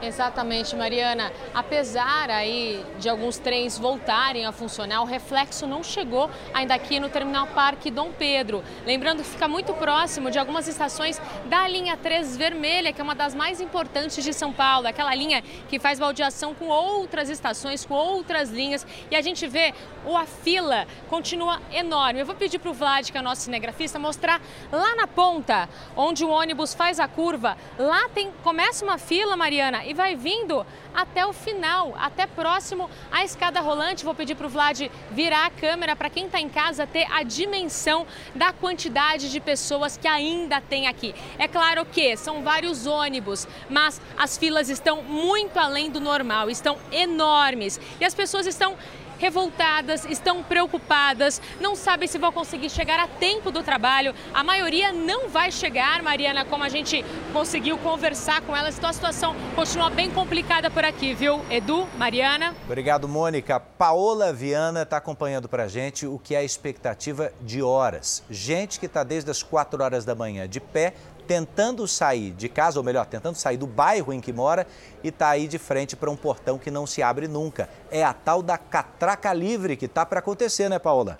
[SPEAKER 3] Exatamente, Mariana. Apesar aí de alguns trens voltarem a funcionar, o reflexo não chegou ainda aqui no Terminal Parque Dom Pedro. Lembrando que fica muito próximo de algumas estações da linha 3 vermelha, que é uma das mais importantes de São Paulo, aquela linha que faz baldeação com outras estações, com outras linhas. E a gente vê a fila continua enorme. Eu vou pedir para o Vlad, que é o nosso cinegrafista, mostrar lá na ponta, onde o ônibus faz a curva. Lá tem começa uma fila, Mariana, e vai vindo até o final, até próximo à escada rolante. Vou pedir para o Vlad virar a câmera para quem está em casa ter a dimensão da quantidade de pessoas que ainda tem aqui. É claro que são vários ônibus, mas as filas estão muito além do normal, estão enormes e as pessoas estão revoltadas, estão preocupadas, não sabem se vão conseguir chegar a tempo do trabalho. A maioria não vai chegar, Mariana, como a gente conseguiu conversar com elas. Então a situação continua bem complicada por aqui, viu? Edu, Mariana.
[SPEAKER 2] Obrigado, Mônica. Paola Viana está acompanhando para a gente o que é a expectativa de horas. Gente que está desde as 4 horas da manhã de pé tentando sair de casa, ou melhor, tentando sair do bairro em que mora e está aí de frente para um portão que não se abre nunca. É a tal da catraca livre que está para acontecer, né, Paola?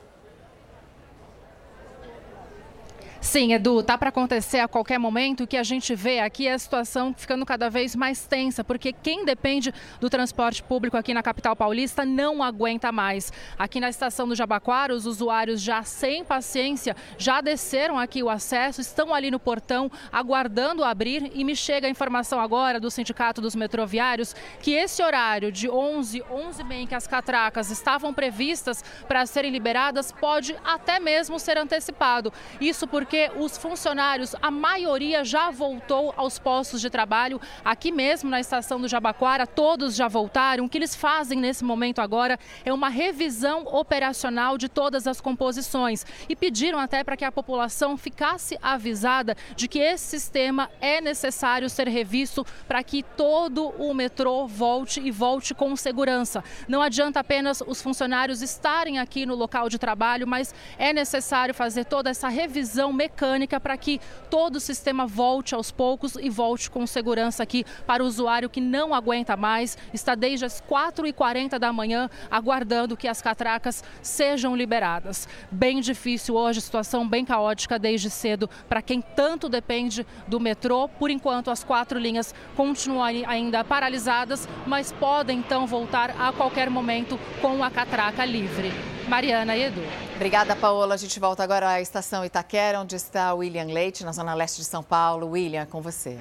[SPEAKER 8] Sim, Edu, tá para acontecer a qualquer momento. O que a gente vê aqui é a situação ficando cada vez mais tensa, porque quem depende do transporte público aqui na capital paulista não aguenta mais. Aqui na estação do Jabaquara, os usuários já sem paciência já desceram aqui o acesso, estão ali no portão aguardando abrir e me chega a informação agora do Sindicato dos Metroviários que esse horário de 11, 11 bem que as catracas estavam previstas para serem liberadas pode até mesmo ser antecipado. Isso porque porque os funcionários, a maioria já voltou aos postos de trabalho. Aqui mesmo na estação do Jabaquara, todos já voltaram. O que eles fazem nesse momento agora é uma revisão operacional de todas as composições e pediram até para que a população ficasse avisada de que esse sistema é necessário ser revisto para que todo o metrô volte e volte com segurança. Não adianta apenas os funcionários estarem aqui no local de trabalho, mas é necessário fazer toda essa revisão mecânica para que todo o sistema volte aos poucos e volte com segurança aqui para o usuário que não aguenta mais, está desde as 4h40 da manhã aguardando que as catracas sejam liberadas. Bem difícil hoje, situação bem caótica desde cedo para quem tanto depende do metrô. Por enquanto, as quatro linhas continuam ainda paralisadas, mas podem então voltar a qualquer momento com a catraca livre. Mariana e Edu.
[SPEAKER 1] Obrigada, Paola. A gente volta agora à estação Itaquera, onde está William Leite, na zona leste de São Paulo. William, com você.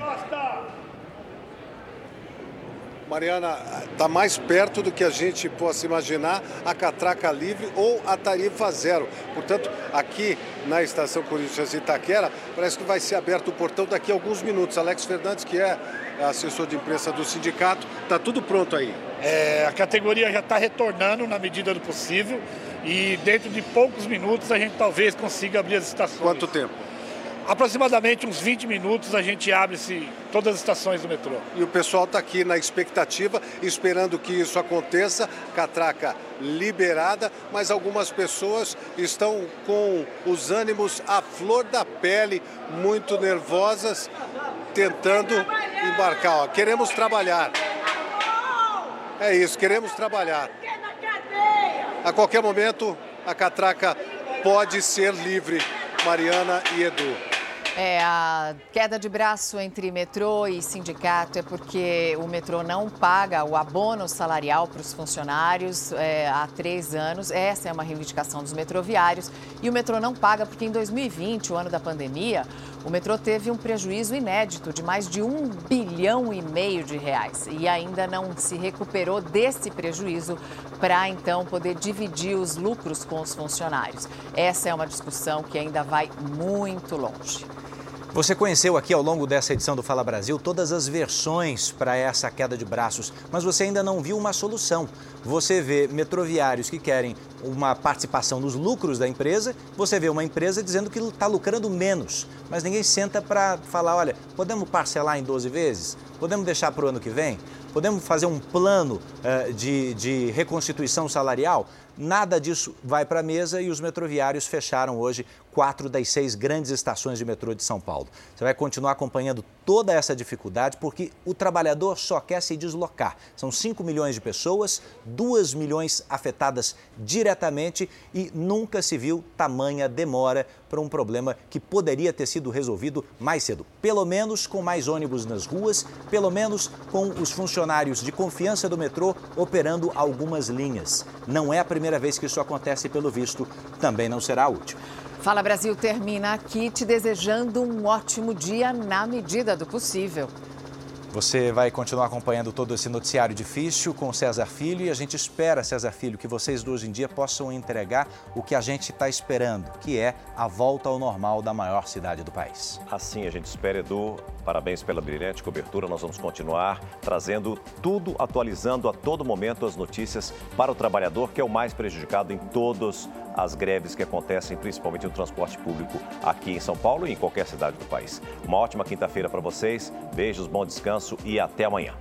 [SPEAKER 6] Mariana, está mais perto do que a gente possa imaginar a catraca livre ou a tarifa zero. Portanto, aqui na estação Corinthians Itaquera, parece que vai ser aberto o portão daqui a alguns minutos. Alex Fernandes, que é assessor de imprensa do sindicato, está tudo pronto aí.
[SPEAKER 35] É, a categoria já está retornando na medida do possível e dentro de poucos minutos a gente talvez consiga abrir as estações.
[SPEAKER 6] Quanto tempo?
[SPEAKER 35] Aproximadamente uns 20 minutos a gente abre -se todas as estações do metrô.
[SPEAKER 6] E o pessoal está aqui na expectativa, esperando que isso aconteça, catraca liberada, mas algumas pessoas estão com os ânimos à flor da pele, muito nervosas, tentando embarcar. Ó, queremos trabalhar. É isso, queremos trabalhar. A qualquer momento, a catraca pode ser livre, Mariana e Edu.
[SPEAKER 1] É, a queda de braço entre metrô e sindicato é porque o metrô não paga o abono salarial para os funcionários é, há três anos. Essa é uma reivindicação dos metroviários. E o metrô não paga porque em 2020, o ano da pandemia, o metrô teve um prejuízo inédito de mais de um bilhão e meio de reais. E ainda não se recuperou desse prejuízo para então poder dividir os lucros com os funcionários. Essa é uma discussão que ainda vai muito longe.
[SPEAKER 2] Você conheceu aqui ao longo dessa edição do Fala Brasil todas as versões para essa queda de braços, mas você ainda não viu uma solução. Você vê metroviários que querem uma participação nos lucros da empresa, você vê uma empresa dizendo que está lucrando menos, mas ninguém senta para falar: olha, podemos parcelar em 12 vezes? Podemos deixar para o ano que vem? Podemos fazer um plano uh, de, de reconstituição salarial? Nada disso vai para a mesa e os metroviários fecharam hoje quatro das seis grandes estações de metrô de São Paulo. Você vai continuar acompanhando toda essa dificuldade porque o trabalhador só quer se deslocar. São 5 milhões de pessoas, 2 milhões afetadas diretamente e nunca se viu tamanha demora para um problema que poderia ter sido resolvido mais cedo. Pelo menos com mais ônibus nas ruas, pelo menos com os funcionários de confiança do metrô operando algumas linhas. Não é a primeira vez que isso acontece, pelo visto, também não será a última.
[SPEAKER 1] Fala Brasil termina aqui te desejando um ótimo dia na medida do possível.
[SPEAKER 2] Você vai continuar acompanhando todo esse noticiário difícil com César Filho e a gente espera, César Filho, que vocês dois em dia possam entregar o que a gente está esperando, que é a volta ao normal da maior cidade do país.
[SPEAKER 36] Assim a gente espera, Edu. Parabéns pela brilhante cobertura. Nós vamos continuar trazendo tudo, atualizando a todo momento as notícias para o trabalhador, que é o mais prejudicado em todas as greves que acontecem, principalmente no transporte público aqui em São Paulo e em qualquer cidade do país. Uma ótima quinta-feira para vocês. Beijos, bom descanso e até amanhã.